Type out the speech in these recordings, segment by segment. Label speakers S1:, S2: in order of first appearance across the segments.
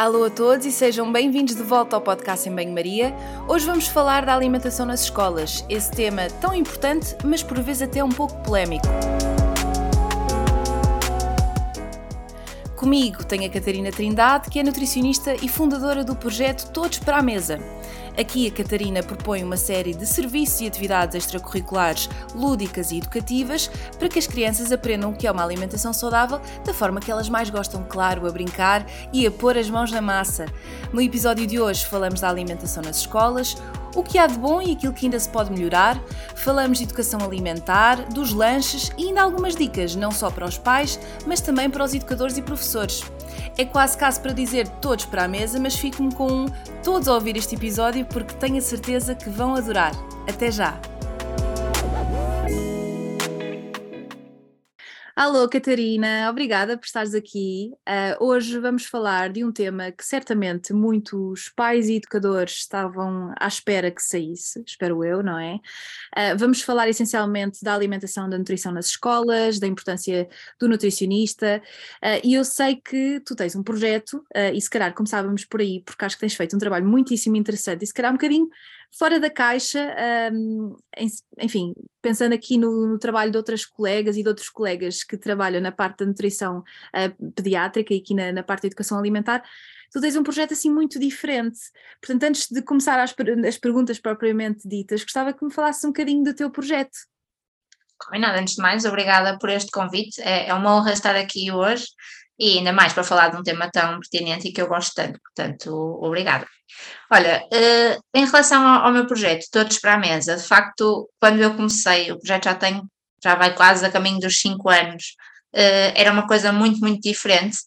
S1: Alô a todos e sejam bem-vindos de volta ao podcast em Banho-Maria. Hoje vamos falar da alimentação nas escolas, esse tema tão importante, mas por vezes até um pouco polémico. Comigo tenho a Catarina Trindade, que é nutricionista e fundadora do projeto Todos para a Mesa. Aqui a Catarina propõe uma série de serviços e atividades extracurriculares lúdicas e educativas para que as crianças aprendam o que é uma alimentação saudável da forma que elas mais gostam, claro, a brincar e a pôr as mãos na massa. No episódio de hoje falamos da alimentação nas escolas, o que há de bom e aquilo que ainda se pode melhorar, falamos de educação alimentar, dos lanches e ainda algumas dicas, não só para os pais, mas também para os educadores e professores. É quase caso para dizer todos para a mesa, mas fico-me com um todos a ouvir este episódio porque tenho a certeza que vão adorar. Até já! Alô, Catarina, obrigada por estares aqui. Uh, hoje vamos falar de um tema que certamente muitos pais e educadores estavam à espera que saísse, espero eu, não é? Uh, vamos falar essencialmente da alimentação, da nutrição nas escolas, da importância do nutricionista, uh, e eu sei que tu tens um projeto, e se calhar começávamos por aí, porque acho que tens feito um trabalho muitíssimo interessante, e se calhar um bocadinho fora da caixa, um, enfim, pensando aqui no, no, trabalho de outras colegas e de outros colegas que trabalham na parte da nutrição uh, pediátrica e aqui na, na, parte da educação alimentar, tu tens um projeto assim muito diferente. Portanto, antes de começar as, as perguntas propriamente ditas, gostava que me falasses um bocadinho do teu projeto.
S2: Combinado, antes de mais, obrigada por este convite. É, é uma honra estar aqui hoje e ainda mais para falar de um tema tão pertinente e que eu gosto tanto, portanto, obrigada. Olha, uh, em relação ao, meu projeto, Todos para a Mesa, de facto, quando eu comecei, o projeto já tem, já vai quase a caminho dos cinco anos, uh, era uma coisa muito, muito diferente,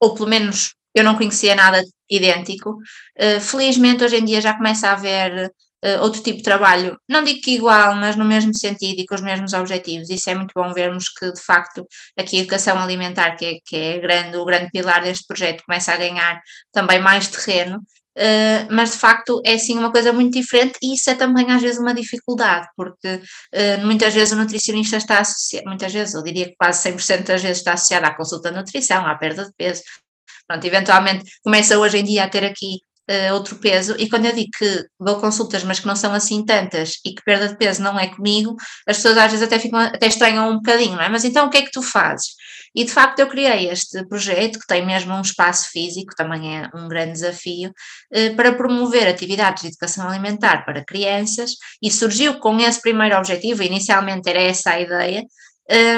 S2: ou pelo menos eu não conhecia nada idêntico. Uh, felizmente, hoje em dia já começa a haver uh, outro tipo de trabalho, não digo que igual, mas no mesmo sentido e com os mesmos objetivos. Isso é muito bom vermos que, de facto, aqui a educação alimentar, que é, que é grande, o grande pilar deste projeto, começa a ganhar também mais terreno. Uh, mas de facto é sim uma coisa muito diferente e isso é também às vezes uma dificuldade, porque uh, muitas vezes o nutricionista está associado, muitas vezes, eu diria que quase 100% das vezes está associado à consulta de nutrição, à perda de peso. Pronto, eventualmente começa hoje em dia a ter aqui uh, outro peso, e quando eu digo que dou consultas, mas que não são assim tantas e que perda de peso não é comigo, as pessoas às vezes até, ficam, até estranham um bocadinho, não é? Mas então o que é que tu fazes? E de facto eu criei este projeto, que tem mesmo um espaço físico, também é um grande desafio, uh, para promover atividades de educação alimentar para crianças, e surgiu com esse primeiro objetivo, inicialmente era essa a ideia,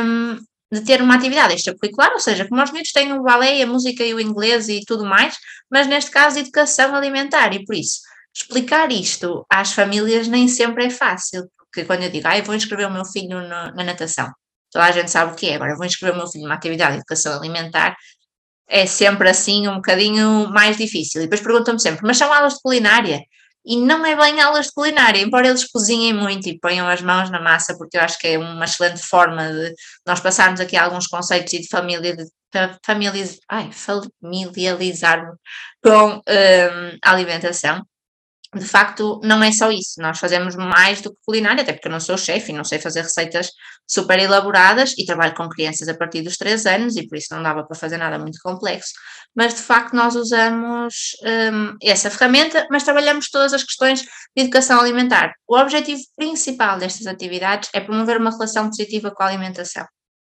S2: um, de ter uma atividade extracurricular, ou seja, como os miúdos têm o balé, a música e o inglês e tudo mais, mas neste caso educação alimentar, e por isso explicar isto às famílias nem sempre é fácil, porque quando eu digo, ah, eu vou inscrever o meu filho no, na natação, toda a gente sabe o que é, agora vou inscrever o meu filho numa atividade de educação alimentar, é sempre assim um bocadinho mais difícil. E depois perguntam-me sempre, mas são aulas de culinária? E não é bem aulas de culinária, embora eles cozinhem muito e ponham as mãos na massa, porque eu acho que é uma excelente forma de nós passarmos aqui alguns conceitos e de família, de familiarizar, ai, familiarizar com a alimentação de facto, não é só isso. Nós fazemos mais do que culinária, até porque eu não sou chefe e não sei fazer receitas super elaboradas e trabalho com crianças a partir dos 3 anos e por isso não dava para fazer nada muito complexo. Mas de facto, nós usamos um, essa ferramenta, mas trabalhamos todas as questões de educação alimentar. O objetivo principal destas atividades é promover uma relação positiva com a alimentação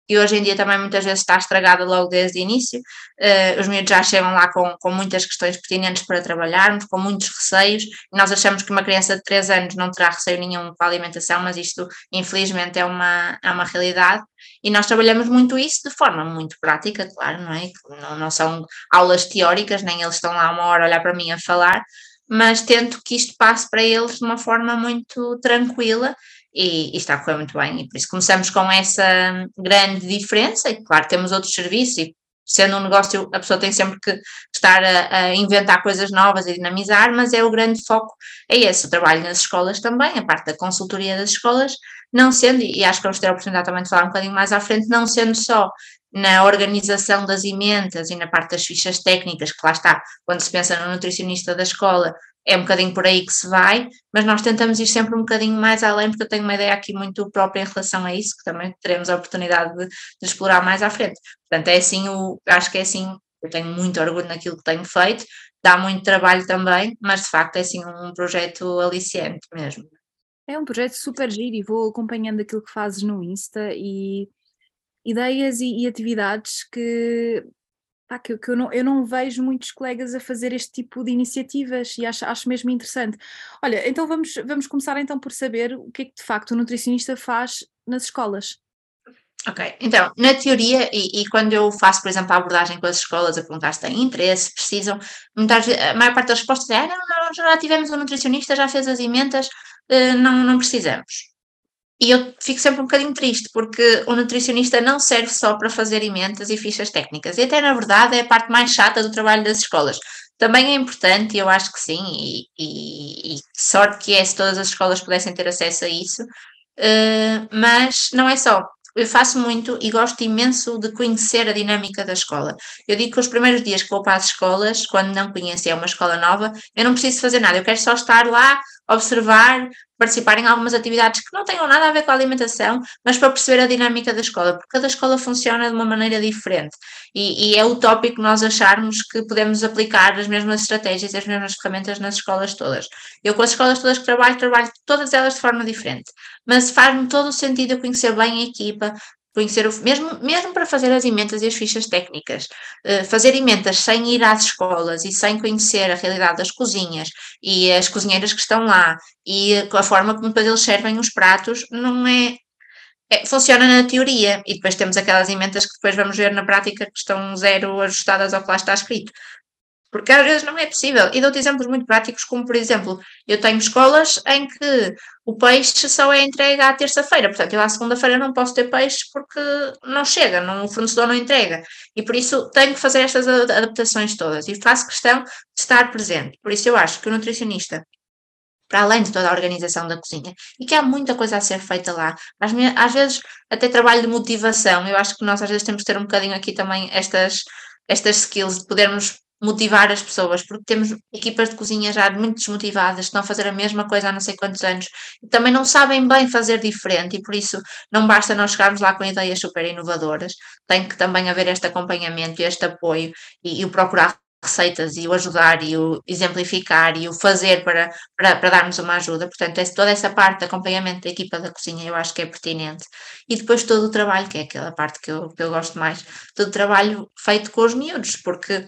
S2: e hoje em dia também muitas vezes está estragada logo desde o início. Uh, os miúdos já chegam lá com, com muitas questões pertinentes para trabalharmos, com muitos receios. Nós achamos que uma criança de 3 anos não terá receio nenhum com a alimentação, mas isto infelizmente é uma, é uma realidade. E nós trabalhamos muito isso de forma muito prática, claro, não é? Não, não são aulas teóricas, nem eles estão lá uma hora a olhar para mim a falar, mas tento que isto passe para eles de uma forma muito tranquila e, e, está a correr muito bem. E por isso começamos com essa grande diferença. E claro, temos outros serviços, e sendo um negócio, a pessoa tem sempre que estar a, a, inventar coisas novas e dinamizar, mas é o grande foco, é esse, o trabalho nas escolas também, a parte da consultoria das escolas, não sendo, e acho que vamos ter a oportunidade também de falar um bocadinho mais à frente, não sendo só na organização das emendas e na parte das fichas técnicas, que lá está, quando se pensa no nutricionista da escola, é um bocadinho por aí que se vai, mas nós tentamos ir sempre um bocadinho mais além, porque eu tenho uma ideia aqui muito própria em relação a isso, que também teremos a oportunidade de, de explorar mais à frente. Portanto, é assim, o, acho que é assim eu tenho muito orgulho naquilo que tenho feito, dá muito trabalho também, mas de facto é assim um projeto aliciante mesmo.
S1: É um projeto super giro e vou acompanhando aquilo que fazes no Insta e ideias e, e atividades que, pá, que, que eu, não, eu não vejo muitos colegas a fazer este tipo de iniciativas e acho, acho mesmo interessante. Olha, então vamos, vamos começar então por saber o que é que de facto o nutricionista faz nas escolas.
S2: Ok, então, na teoria, e, e, quando eu faço, por exemplo, a abordagem com as escolas a perguntar se têm interesse, precisam, muitas, a maior parte das respostas é: ah, não, não, já tivemos um nutricionista, já fez as emendas, uh, não, não precisamos. E eu fico sempre um bocadinho triste, porque o nutricionista não serve só para fazer emendas e fichas técnicas, e até na verdade é a parte mais chata do trabalho das escolas. Também é importante, eu acho que sim, e, e, e sorte que é se todas as escolas pudessem ter acesso a isso, uh, mas não é só eu faço muito e gosto imenso de conhecer a dinâmica da escola. Eu digo que os primeiros dias que vou para as escolas, quando não conheço é uma escola nova, eu não preciso fazer nada, eu quero só estar lá, observar, participar em algumas atividades que não tenham nada a ver com a alimentação, mas para perceber a dinâmica da escola, porque cada escola funciona de uma maneira diferente e, e é utópico nós acharmos que podemos aplicar as mesmas estratégias as mesmas ferramentas nas escolas todas. Eu com as escolas todas que trabalho, trabalho todas elas de forma diferente, mas faz-me todo o sentido eu conhecer bem a equipa, conhecer o, mesmo, mesmo para fazer as emendas e as fichas técnicas, uh, fazer emendas sem ir às escolas e sem conhecer a realidade das cozinhas e as cozinheiras que estão lá e a forma como depois eles servem os pratos, não é, é, funciona na teoria e depois temos aquelas emendas que depois vamos ver na prática que estão zero ajustadas ao que lá está escrito. Porque às vezes não é possível. E dou-te exemplos muito práticos, como por exemplo, eu tenho escolas em que o peixe só é entregue à terça-feira, portanto, eu à segunda-feira não posso ter peixe porque não chega, não, o fornecedor não entrega. E por isso tenho que fazer estas adaptações todas e faço questão de estar presente. Por isso eu acho que o nutricionista para além de toda a organização da cozinha, e que há muita coisa a ser feita lá. Às, às, vezes, até trabalho de motivação, eu acho que nós às vezes temos que ter um bocadinho aqui também estas, estas skills de podermos motivar as pessoas, porque temos equipas de cozinha já muito desmotivadas, estão a fazer a mesma coisa há não sei quantos anos, e também não sabem bem fazer diferente, e por isso não basta nós chegarmos lá com ideias super inovadoras, tem que também haver este acompanhamento, este apoio e, e o procurar receitas e o ajudar e o exemplificar e o fazer para, para, para darmos uma ajuda. Portanto, toda essa parte de acompanhamento da equipa da cozinha eu acho que é pertinente. E depois todo o trabalho, que é aquela parte que eu, que eu gosto mais, todo o trabalho feito com os miúdos, porque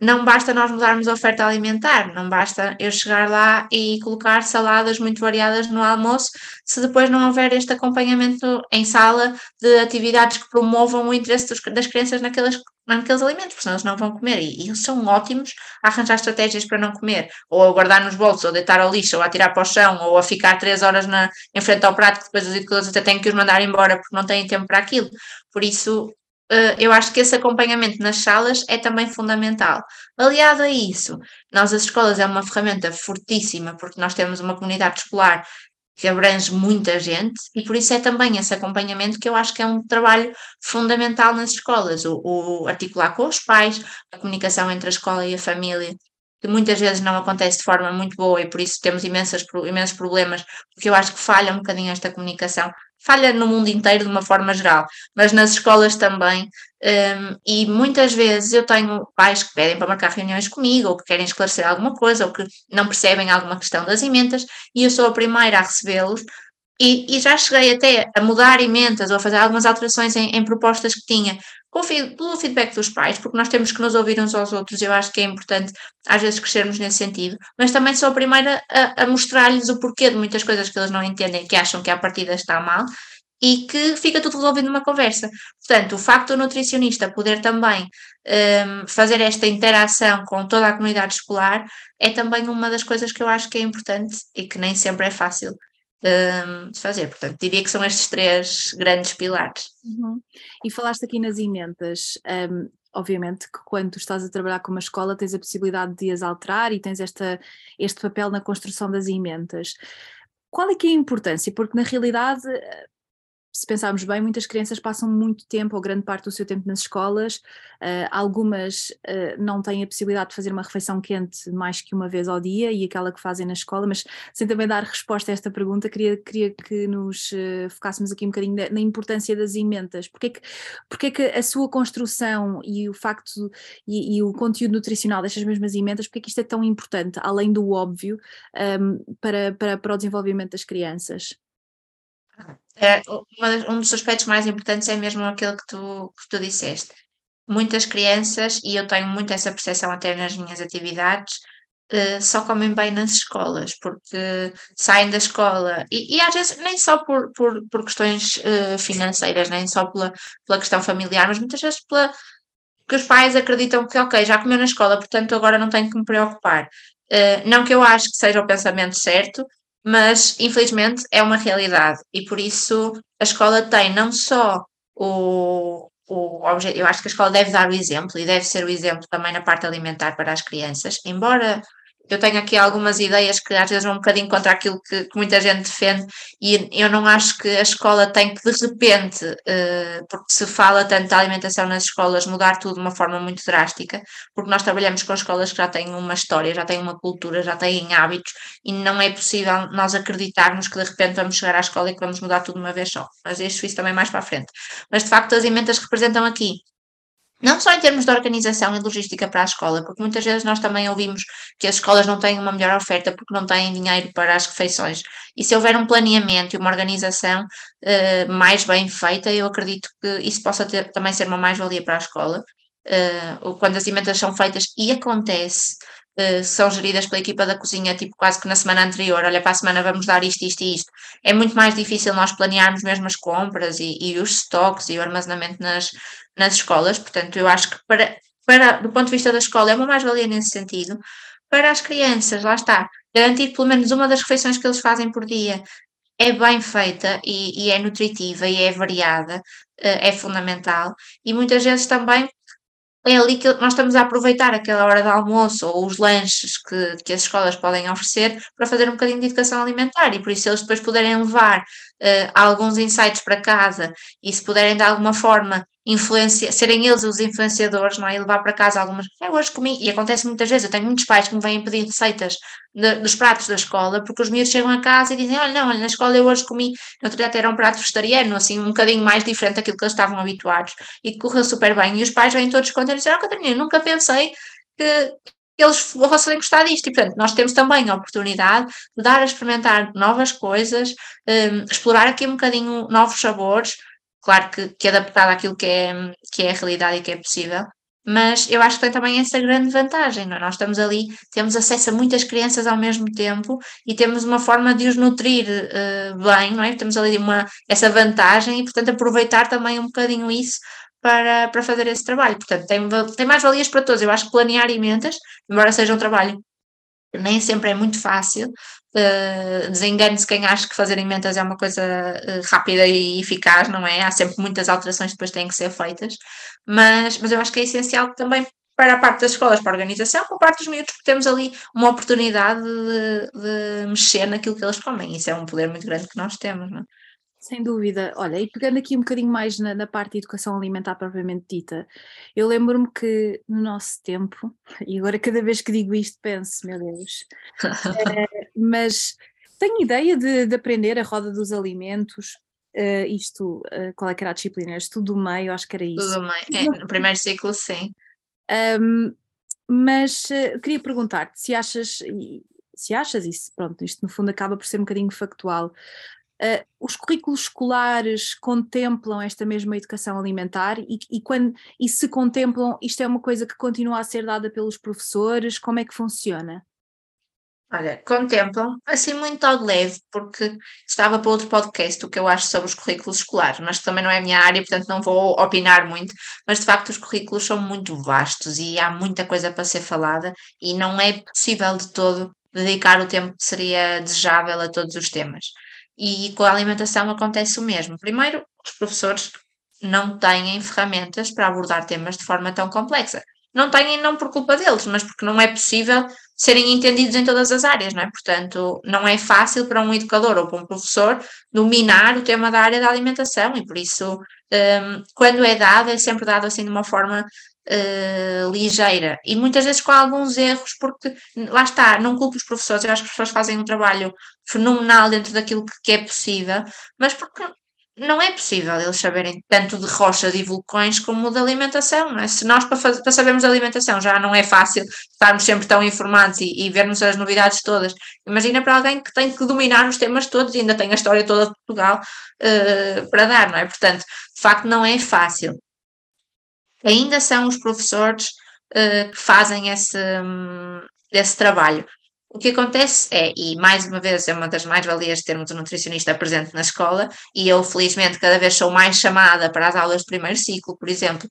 S2: não basta nós mudarmos a oferta alimentar, não basta eu chegar lá e colocar saladas muito variadas no almoço, se depois não houver este acompanhamento em sala de atividades que promovam o interesse dos, das crianças naqueles, naqueles alimentos, porque senão eles não vão comer. E, eles são ótimos a arranjar estratégias para não comer, ou a guardar nos bolsos, ou deitar ao lixo, ou a tirar para o chão, ou a ficar três horas na, em frente ao prato, que depois os educadores até têm que os mandar embora porque não têm tempo para aquilo. Por isso, eu acho que esse acompanhamento nas salas é também fundamental. Aliado a isso, nós as escolas é uma ferramenta fortíssima, porque nós temos uma comunidade escolar que abrange muita gente, e por isso é também esse acompanhamento que eu acho que é um trabalho fundamental nas escolas, o, o articular com os pais, a comunicação entre a escola e a família, que muitas vezes não acontece de forma muito boa e por isso temos imensas, imensos problemas, porque eu acho que falha um bocadinho esta comunicação falha no mundo inteiro de uma forma geral, mas nas escolas também. Um, e muitas vezes eu tenho pais que pedem para marcar reuniões comigo, ou que querem esclarecer alguma coisa, ou que não percebem alguma questão das emendas, e eu sou a primeira a recebê-los. E, e, já cheguei até a mudar emendas ou a fazer algumas alterações em, em propostas que tinha, pelo feedback dos pais, porque nós temos que nos ouvir uns aos outros, eu acho que é importante às vezes crescermos nesse sentido, mas também sou a primeira a, a mostrar-lhes o porquê de muitas coisas que eles não entendem, que acham que a partida está mal, e que fica tudo resolvido numa conversa. Portanto, o facto do nutricionista poder também um, fazer esta interação com toda a comunidade escolar é também uma das coisas que eu acho que é importante e que nem sempre é fácil um, de fazer. Portanto, diria que são estes três grandes pilares.
S1: Uhum. E falaste aqui nas emendas. Um, obviamente que quando estás a trabalhar com uma escola tens a possibilidade de as alterar e tens esta, este papel na construção das emendas. Qual é que é a importância? Porque na realidade se pensarmos bem, muitas crianças passam muito tempo, ou grande parte do seu tempo nas escolas, uh, algumas uh, não têm a possibilidade de fazer uma refeição quente mais que uma vez ao dia e aquela que fazem na escola, mas sem também dar resposta a esta pergunta, queria, queria que nos uh, focássemos aqui um bocadinho na, na importância das emendas. Porquê que, porquê que a sua construção e o facto e, e o conteúdo nutricional destas mesmas emendas, porquê que isto é tão importante, além do óbvio, um, para, para, para o desenvolvimento das crianças?
S2: É, um dos aspectos mais importantes é mesmo aquele que tu, que tu disseste. Muitas crianças, e eu tenho muito essa percepção até nas minhas atividades, uh, só comem bem nas escolas, porque saem da escola, e, e às vezes nem só por, por, por questões uh, financeiras, nem só pela, pela questão familiar, mas muitas vezes pela, que os pais acreditam que, ok, já comeu na escola, portanto agora não tenho que me preocupar. Uh, não que eu acho que seja o pensamento certo, mas infelizmente é uma realidade. E por isso a escola tem não só o, o objetivo, eu acho que a escola deve dar o exemplo e deve ser o exemplo também na parte alimentar para as crianças, embora eu tenho aqui algumas ideias que às vezes vão um bocadinho contra aquilo que, que muita gente defende, e eu não acho que a escola tem que, de repente, uh, porque se fala tanto da alimentação nas escolas, mudar tudo de uma forma muito drástica, porque nós trabalhamos com escolas que já têm uma história, já têm uma cultura, já têm hábitos, e não é possível nós acreditarmos que de repente vamos chegar à escola e que vamos mudar tudo de uma vez só. Mas deixo isso também mais para a frente. Mas de facto, as emendas representam aqui não só em termos de organização e logística para a escola, porque muitas vezes nós também ouvimos que as escolas não têm uma melhor oferta porque não têm dinheiro para as refeições. E se houver um planeamento e uma organização uh, mais bem feita, eu acredito que isso possa ter, também ser uma mais-valia para a escola. Uh, quando as emendas são feitas, e acontece, são geridas pela equipa da cozinha, tipo quase que na semana anterior, olha, para a semana vamos dar isto, isto e isto. É muito mais difícil nós planearmos mesmo as compras e, e os estoques e o armazenamento nas, nas escolas, portanto, eu acho que para, para, do ponto de vista da escola é uma mais-valia nesse sentido. Para as crianças, lá está, garantir pelo menos uma das refeições que eles fazem por dia é bem feita e, e é nutritiva e é variada, eh, é fundamental. E muitas vezes também é ali que nós estamos a aproveitar aquela hora de almoço ou os lanches que, que as escolas podem oferecer para fazer um bocadinho de educação alimentar e por isso eles depois puderem levar uh, alguns insights para casa e se puderem de alguma forma influencia, serem eles os influenciadores, não é? E levar para casa algumas. Eu hoje comi, e acontece muitas vezes, eu tenho muitos pais que me vêm pedir receitas de, dos pratos da escola, porque os miúdos chegam a casa e dizem: Olha, não, olha, na escola eu hoje comi, no outro dia era um prato vegetariano, assim, um bocadinho mais diferente daquilo que eles estavam habituados, e correu super bem. E os pais vêm todos contentes e dizem: Oh, Catarina, nunca pensei que eles fossem gostar disto. E, portanto, nós temos também a oportunidade de dar a experimentar novas coisas, um, explorar aqui um bocadinho novos sabores, claro que, que adaptado àquilo que é, que é a realidade e que é possível, mas eu acho que tem também essa grande vantagem, não? É? nós estamos ali, temos acesso a muitas crianças ao mesmo tempo e temos uma forma de os nutrir uh, bem, não é? Temos ali uma, essa vantagem e, portanto, aproveitar também um bocadinho isso para, para fazer esse trabalho. Portanto, tem, tem mais valias para todos. Eu acho que planear emendas, embora seja um trabalho nem sempre é muito fácil, Uh, Desengane-se quem acha que fazer emendas é uma coisa uh, rápida e eficaz, não é? Há sempre muitas alterações que depois têm que ser feitas, mas, mas eu acho que é essencial também para a parte das escolas, para a organização, para a parte dos miúdos, porque temos ali uma oportunidade de, de mexer naquilo que eles comem. Isso é um poder muito grande que nós temos, não é?
S1: Sem dúvida. Olha, e pegando aqui um bocadinho mais na, na parte de educação alimentar propriamente dita, eu lembro-me que no nosso tempo, e agora cada vez que digo isto penso, meu Deus, é, mas tenho ideia de, de, aprender a roda dos alimentos, uh, isto, uh, qual é que era a disciplina? Estudo do meio, acho que era isso.
S2: Tudo meio, é, no primeiro ciclo sim.
S1: Um, mas uh, queria perguntar-te se achas, se achas isso, pronto, isto no fundo acaba por ser um bocadinho factual, Uh, os currículos escolares contemplam esta mesma educação alimentar e, e, quando, e se contemplam, isto é uma coisa que continua a ser dada pelos professores? Como é que funciona?
S2: Olha, contemplam, assim muito ao leve, porque estava para outro podcast o que eu acho sobre os currículos escolares, mas também não é a minha área, portanto não vou opinar muito, mas de facto os currículos são muito vastos e há muita coisa para ser falada e não é possível de todo dedicar o tempo que seria desejável a todos os temas. E com a alimentação acontece o mesmo. Primeiro, os professores não têm ferramentas para abordar temas de forma tão complexa. não têm não por culpa deles, mas porque não é possível serem entendidos em todas as áreas, não é? Portanto, não é fácil para um educador ou para um professor dominar o tema da área da alimentação e por isso, um, quando é dado, é sempre dado assim de uma forma uh, ligeira e muitas vezes com alguns erros, porque lá está, não culpo os professores, eu acho que os professores fazem um trabalho fenomenal dentro daquilo que, que é possível, mas porque não é possível eles saberem tanto de rochas e vulcões como de alimentação, não é? Se nós, para, fazer, para sabermos alimentação, já não é fácil estarmos sempre tão informados e, e, vermos as novidades todas, imagina para alguém que tem que dominar os temas todos e ainda tem a história toda de Portugal uh, para dar, não é? Portanto, de facto, não é fácil. Ainda são os professores uh, que fazem esse, um, esse trabalho. O que acontece é, e mais uma vez é uma das mais-valias de termos um nutricionista presente na escola, e eu felizmente cada vez sou mais chamada para as aulas de primeiro ciclo, por exemplo,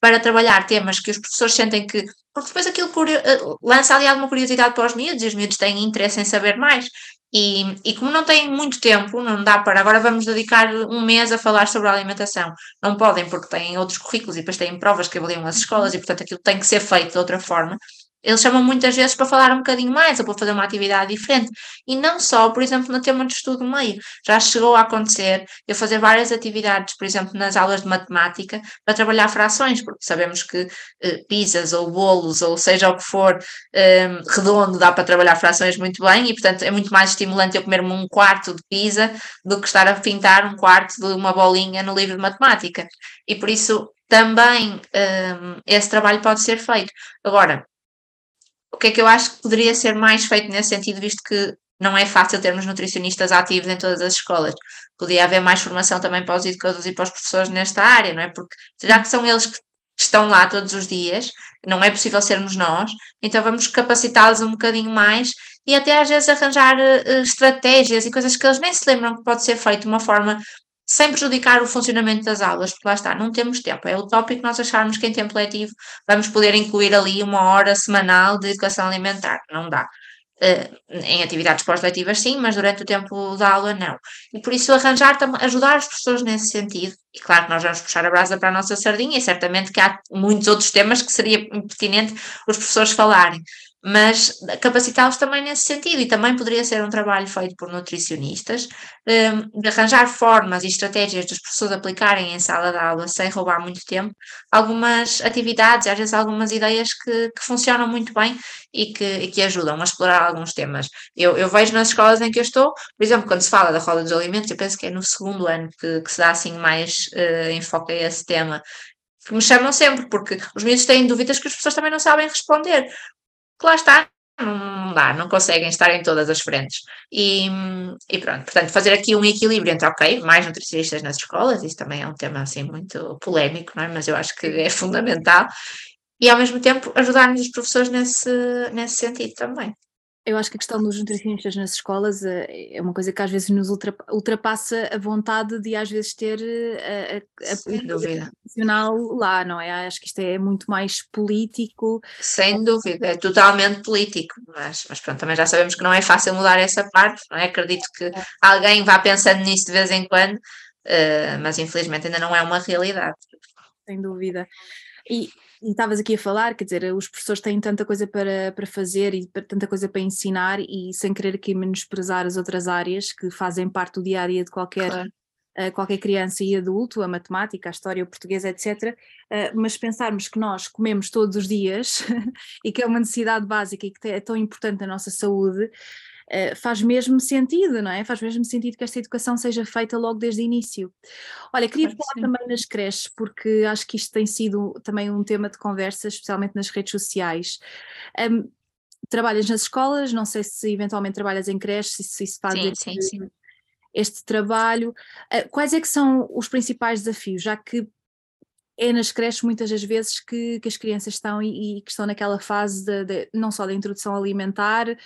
S2: para trabalhar temas que os professores sentem que. Porque depois aquilo eh, lança ali alguma curiosidade para os miúdos e os miúdos têm interesse em saber mais. E, e como não têm muito tempo, não dá para agora vamos dedicar um mês a falar sobre a alimentação. Não podem, porque têm outros currículos e depois têm provas que avaliam as escolas e, portanto, aquilo tem que ser feito de outra forma eles chamam muitas vezes para falar um bocadinho mais ou para fazer uma atividade diferente. E não só, por exemplo, no tema de estudo meio. Já chegou a acontecer eu fazer várias atividades, por exemplo, nas aulas de matemática, para trabalhar frações, porque sabemos que eh, pizzas ou bolos, ou seja o que for, eh, redondo, dá para trabalhar frações muito bem e, portanto, é muito mais estimulante eu comer-me um quarto de pizza do que estar a pintar um quarto de uma bolinha no livro de matemática. E por isso também eh, esse trabalho pode ser feito. Agora, que é que eu acho que poderia ser mais feito nesse sentido, visto que não é fácil termos nutricionistas ativos em todas as escolas. Podia haver mais formação também para os educadores e para os professores nesta área, não é? Porque já que são eles que estão lá todos os dias, não é possível sermos nós, então vamos capacitá-los um bocadinho mais e até às vezes arranjar uh, estratégias e coisas que eles nem se lembram que pode ser feito de uma forma sem prejudicar o funcionamento das aulas, porque lá está, não temos tempo. É utópico nós acharmos que em tempo letivo vamos poder incluir ali uma hora semanal de educação alimentar. Não dá. Uh, em atividades pós-letivas sim, mas durante o tempo da aula não. E por isso arranjar, ajudar os professores nesse sentido. E claro que nós vamos puxar a brasa para a nossa sardinha e certamente que há muitos outros temas que seria pertinente os professores falarem mas capacitá-los também nesse sentido, e também poderia ser um trabalho feito por nutricionistas, um, de arranjar formas e estratégias dos professores aplicarem em sala de aula sem roubar muito tempo, algumas atividades, às vezes algumas ideias que, que funcionam muito bem e que, e que ajudam a explorar alguns temas. Eu, eu, vejo nas escolas em que eu estou, por exemplo, quando se fala da roda dos alimentos, eu penso que é no segundo ano que, que se dá assim mais uh, enfoque a esse tema, que me chamam sempre, porque os miúdos têm dúvidas que as pessoas também não sabem responder que lá está, não dá, não conseguem estar em todas as frentes. E, e, pronto, portanto, fazer aqui um equilíbrio entre, ok, mais nutricionistas nas escolas, isso também é um tema assim muito polémico, não é? mas eu acho que é fundamental, e ao mesmo tempo ajudar-nos os professores nesse, nesse sentido também.
S1: Eu acho que a questão dos nutricionistas nas escolas eh, é uma coisa que às vezes nos ultrapassa a vontade de às vezes ter eh, a, a,
S2: política
S1: nacional lá, não é? Acho que isto é muito mais político.
S2: Sem dúvida, é totalmente político, mas, mas pronto, também já sabemos que não é fácil mudar essa parte, não é? Acredito que é. alguém vá pensando nisso de vez em quando, uh, mas infelizmente ainda não é uma realidade.
S1: Sem dúvida. E, e estavas aqui a falar, quer dizer, os professores têm tanta coisa para, para fazer e tanta coisa para ensinar, e sem querer aqui menosprezar as outras áreas que fazem parte do dia a dia de qualquer, claro. uh, qualquer criança e adulto, a matemática, a história, o português, etc. Uh, mas pensarmos que nós comemos todos os dias e que é uma necessidade básica e que é tão importante na nossa saúde, eh, faz mesmo sentido, não é? Faz mesmo sentido que esta educação seja feita logo desde o início. Olha, queria falar sim. também nas creches, porque acho que isto tem sido também um tema de conversa, especialmente nas redes sociais. Um, trabalhas nas escolas, não sei se eventualmente trabalhas em creches, se, se isso faz
S2: sim, sim, sim.
S1: este trabalho. Uh, quais é que são os principais desafios, já que é nas creches muitas das vezes que, que as crianças estão e, e, que estão naquela fase de, de, não só da introdução alimentar, uh,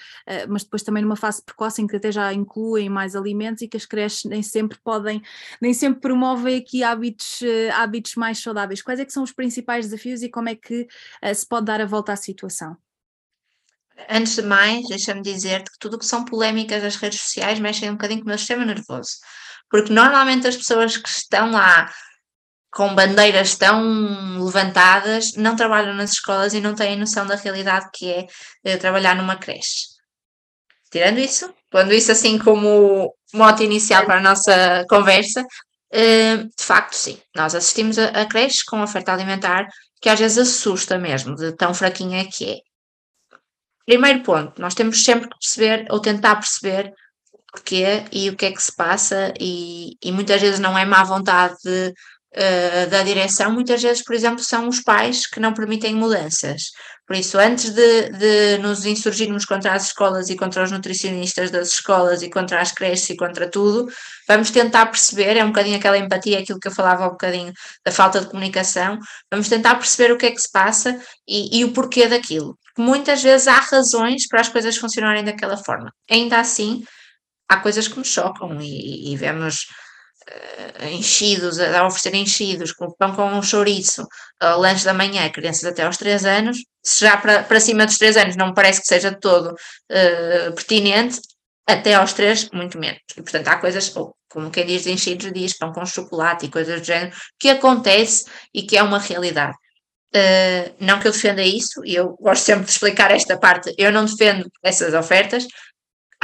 S1: mas depois também numa fase precoce em que até já incluem mais alimentos e que as creches nem sempre podem, nem sempre promovem aqui hábitos, uh, hábitos mais saudáveis. Quais é que são os principais desafios e como é que uh, se pode dar a volta à situação?
S2: Antes de mais, deixa-me dizer-te que tudo o que são polémicas das redes sociais mexem um bocadinho com o meu sistema nervoso. Porque normalmente as pessoas que estão lá com bandeiras tão levantadas não trabalham nas escolas e não têm noção da realidade que é uh, trabalhar numa creche. Tirando isso, pondo isso assim como mote inicial para a nossa conversa, uh, de facto, sim, nós assistimos a, a creches com oferta alimentar que às vezes assusta mesmo, de tão fraquinha que é. Primeiro ponto, nós temos sempre que perceber ou tentar perceber o porquê e o que é que se passa, e, e muitas vezes não é má vontade de, uh, da direção, muitas vezes, por exemplo, são os pais que não permitem mudanças. Por isso, antes de, de, nos insurgirmos contra as escolas e contra os nutricionistas das escolas e contra as creches e contra tudo, vamos tentar perceber, é um bocadinho aquela empatia, aquilo que eu falava um bocadinho da falta de comunicação, vamos tentar perceber o que é que se passa e, e o porquê daquilo. Muitas vezes há razões para as coisas funcionarem daquela forma. Ainda assim, há coisas que nos chocam e, e vemos enchidos, a oferecer enchidos, com pão com um chouriço, uh, lanche da manhã, crianças até aos 3 anos, se já para, para cima dos 3 anos não me parece que seja todo uh, pertinente, até aos 3, muito menos. E, portanto, há coisas, ou como quem diz de enchidos, diz pão com chocolate e coisas do género, que acontece e que é uma realidade. Uh, não que eu defenda isso, e eu gosto sempre de explicar esta parte, eu não defendo essas ofertas,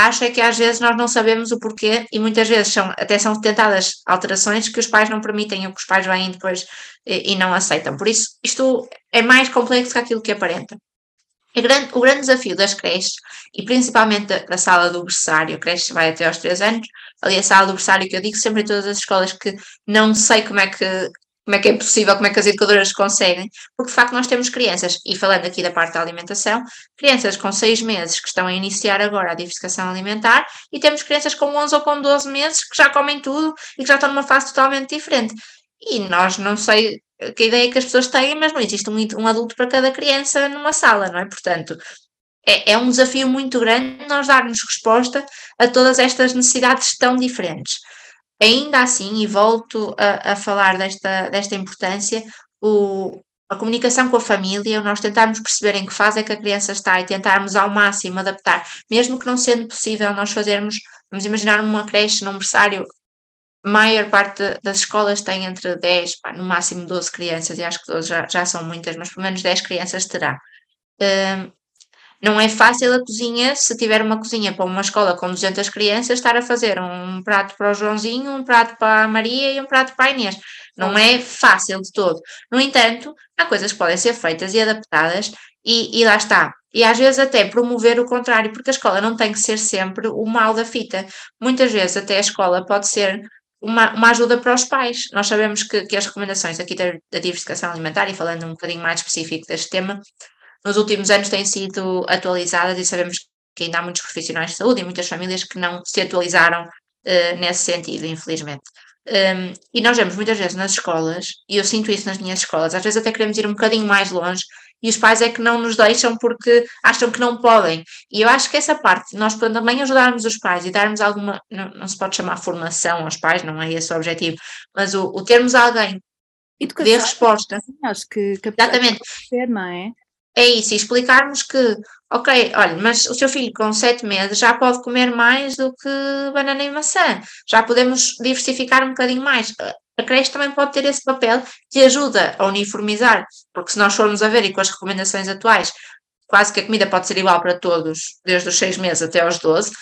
S2: acho é que às vezes nós não sabemos o porquê e muitas vezes são, até são tentadas alterações que os pais não permitem ou que os pais vêm depois e, e não aceitam. Por isso, isto é mais complexo que aquilo que aparenta. Grande, o grande desafio das creches, e principalmente da, sala do berçário, a creche vai até aos 3 anos, ali a sala do berçário que eu digo sempre em todas as escolas que não sei como é que como é que é possível, como é que as educadoras conseguem, porque de facto nós temos crianças, e falando aqui da parte da alimentação, crianças com 6 meses que estão a iniciar agora a diversificação alimentar, e temos crianças com 11 ou com 12 meses que já comem tudo e que já estão numa fase totalmente diferente. E nós não sei que ideia que as pessoas têm, mas não existe um, um adulto para cada criança numa sala, não é? Portanto, é, é um desafio muito grande nós darmos resposta a todas estas necessidades tão diferentes. Ainda assim, e volto a, a falar desta, desta importância, o, a comunicação com a família, nós tentarmos perceber em que fase é que a criança está e tentarmos ao máximo adaptar, mesmo que não sendo possível nós fazermos, vamos imaginar uma creche num berçário, a maior parte das escolas tem entre 10, pá, no máximo 12 crianças, e acho que 12 já, já são muitas, mas pelo menos 10 crianças terá. Um, não é fácil a cozinha, se tiver uma cozinha para uma escola com 200 crianças, estar a fazer um prato para o Joãozinho, um prato para a Maria e um prato para a Inês. Não é fácil de todo. No entanto, há coisas que podem ser feitas e adaptadas, e, e lá está. E às vezes até promover o contrário, porque a escola não tem que ser sempre o mal da fita. Muitas vezes até a escola pode ser uma, uma ajuda para os pais. Nós sabemos que, que as recomendações aqui da, da diversificação alimentar, e falando um bocadinho mais específico deste tema, nos últimos anos têm sido atualizadas e sabemos que ainda há muitos profissionais de saúde e muitas famílias que não se atualizaram uh, nesse sentido, infelizmente. Um, e nós vemos muitas vezes nas escolas, e eu sinto isso nas minhas escolas, às vezes até queremos ir um bocadinho mais longe, e os pais é que não nos deixam porque acham que não podem. E eu acho que essa parte, nós também ajudarmos os pais e darmos alguma, não, não se pode chamar formação aos pais, não é esse o objetivo, mas o, o termos alguém que dê resposta.
S1: Acho que, que
S2: Exatamente.
S1: Ser, não é?
S2: É isso, e explicarmos que, ok, olha, mas o seu filho com sete meses já pode comer mais do que banana e maçã, já podemos diversificar um bocadinho mais. A creche também pode ter esse papel que ajuda a uniformizar, porque se nós formos a ver e com as recomendações atuais, quase que a comida pode ser igual para todos, desde os seis meses até aos 12,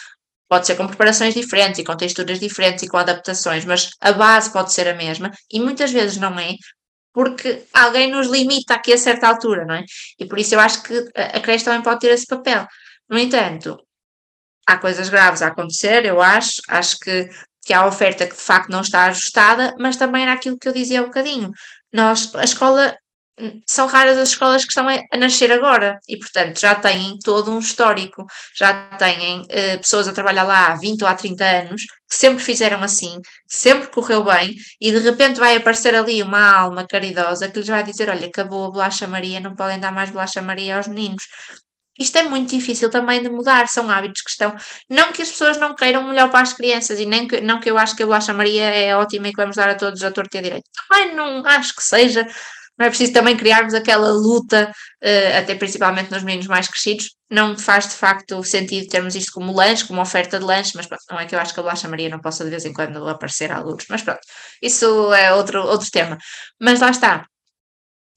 S2: pode ser com preparações diferentes e com texturas diferentes e com adaptações, mas a base pode ser a mesma e muitas vezes não é, porque alguém nos limita aqui a certa altura, não é? E por isso eu acho que a creche também pode ter esse papel. No entanto, há coisas graves a acontecer, eu acho, acho que, que há oferta que de facto não está ajustada, mas também era aquilo que eu dizia há um bocadinho. Nós, a escola são raras as escolas que estão a, nascer agora e, portanto, já têm todo um histórico, já têm uh, pessoas a trabalhar lá há 20 ou há 30 anos que sempre fizeram assim, sempre correu bem e de repente vai aparecer ali uma alma caridosa que lhes vai dizer: Olha, acabou a bolacha Maria, não podem dar mais bolacha Maria aos meninos. Isto é muito difícil também de mudar, são hábitos que estão. Não que as pessoas não queiram melhor para as crianças e nem que, não que eu acho que a bolacha Maria é ótima e que vamos dar a todos a torta e a direito. Também não acho que seja não é preciso também criarmos aquela luta, uh, até principalmente nos meninos mais crescidos, não faz de facto sentido termos isto como lanche, como oferta de lanche, mas pronto, não é que eu acho que a bolacha Maria não possa de vez em quando aparecer a alguns, mas pronto, isso é outro, outro tema. Mas lá está,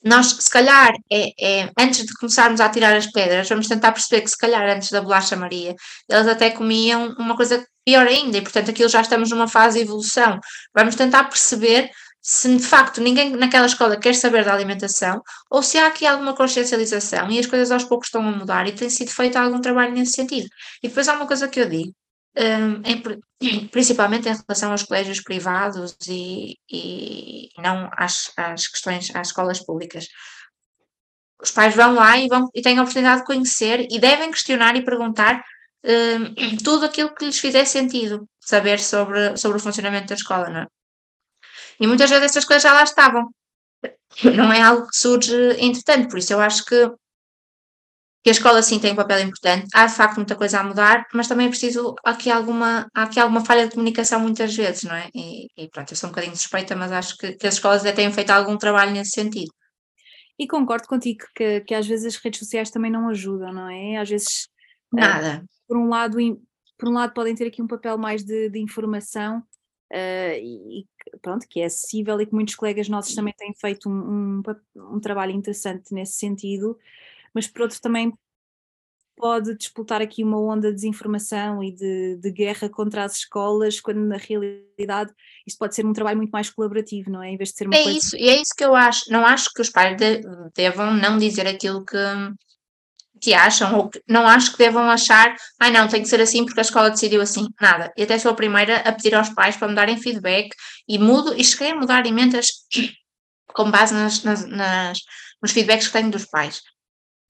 S2: nós, se calhar, é, é, antes de começarmos a tirar as pedras, vamos tentar perceber que, se calhar, antes da bolacha Maria, eles até comiam uma coisa pior ainda, e portanto, aquilo já estamos numa fase de evolução. Vamos tentar perceber se de facto ninguém naquela escola quer saber da alimentação ou se há aqui alguma consciencialização e as coisas aos poucos estão a mudar e tem sido feito algum trabalho nesse sentido. E depois há uma coisa que eu digo, um, em, principalmente em relação aos colégios privados e, e não às, às questões, às escolas públicas. Os pais vão lá e, vão, e têm a oportunidade de conhecer e devem questionar e perguntar um, tudo aquilo que lhes fizer sentido saber sobre, sobre o funcionamento da escola, não é? E muitas vezes essas coisas já lá estavam. Não é algo que surge entretanto, por isso eu acho que que a escola sim tem um papel importante, há de facto muita coisa a mudar, mas também é preciso aqui alguma, há aqui alguma falha de comunicação muitas vezes, não é? E, e pronto, eu sou um bocadinho suspeita, mas acho que, que as escolas até têm feito algum trabalho nesse sentido.
S1: E concordo contigo que, que às vezes as redes sociais também não ajudam, não é? Às vezes.
S2: Eh, Nada.
S1: por um lado, por um lado podem ter aqui um papel mais de, de informação uh, e pronto, que é acessível e que muitos colegas nossos também têm feito um, um, um trabalho interessante nesse sentido mas por outro também pode disputar aqui uma onda de desinformação e de, de, guerra contra as escolas, quando na realidade isto pode ser um trabalho muito mais colaborativo, não é? Em vez de ser uma
S2: é
S1: coisa...
S2: isso, e é isso que eu acho. Não acho que os pais de, devam não dizer aquilo que, que acham, ou que, não acho que devam achar, ai ah, não, tem que ser assim porque a escola decidiu assim. Nada. E até sou a primeira a pedir aos pais para me darem feedback e mudo, e cheguei a mudar imentas com base nas, nas, nas, nos feedbacks que tenho dos pais.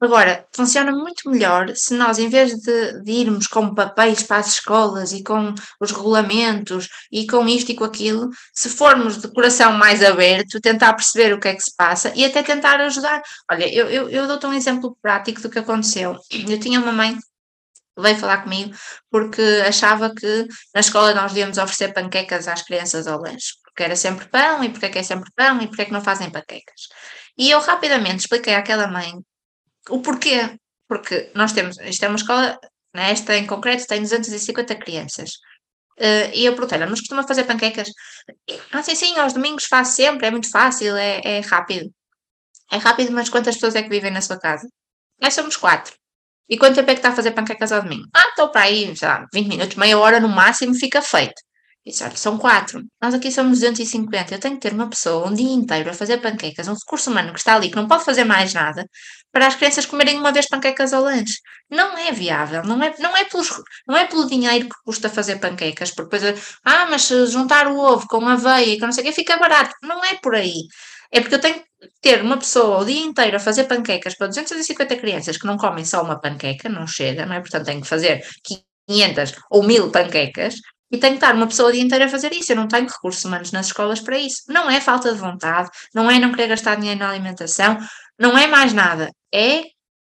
S2: Agora, funciona muito melhor se nós, em vez de, de, irmos com papéis para as escolas e com os regulamentos e com isto e com aquilo, se formos de coração mais aberto, tentar perceber o que é que se passa e até tentar ajudar. Olha, eu, eu, eu dou-te um exemplo prático do que aconteceu. Eu tinha uma mãe veio falar comigo porque achava que na escola nós devíamos oferecer panquecas às crianças ao lanche, porque era sempre pão e porque é que é sempre pão e porque é que não fazem panquecas. E eu rapidamente expliquei àquela mãe o porquê? Porque nós temos, isto é uma escola, nesta em concreto tem 250 crianças. Uh, e eu perguntei-lhe, mas costuma fazer panquecas? Ah, sim, sim, aos domingos faz sempre, é muito fácil, é, é rápido. É rápido, mas quantas pessoas é que vivem na sua casa? Nós somos quatro. E quanto tempo é que está a fazer panquecas ao domingo? Ah, estou para aí, já, 20 minutos, meia hora no máximo, fica feito. Disse, são quatro. Nós aqui somos 250. Eu tenho que ter uma pessoa um dia inteiro a fazer panquecas, um recurso humano que está ali, que não pode fazer mais nada, para as crianças comerem uma vez panquecas ao lanche. Não é viável. Não é, não é, pelos, não é pelo dinheiro que custa fazer panquecas, porque depois, ah, mas juntar o ovo com aveia e com não sei o que, fica barato. Não é por aí. É porque eu tenho que ter uma pessoa o dia inteiro a fazer panquecas para 250 crianças que não comem só uma panqueca, não chega, não é? Portanto, tenho que fazer 500 ou 1000 panquecas e tenho que estar uma pessoa o dia inteiro a fazer isso. Eu não tenho recursos humanos nas escolas para isso. Não é falta de vontade, não é não querer gastar dinheiro na alimentação, não é mais nada. É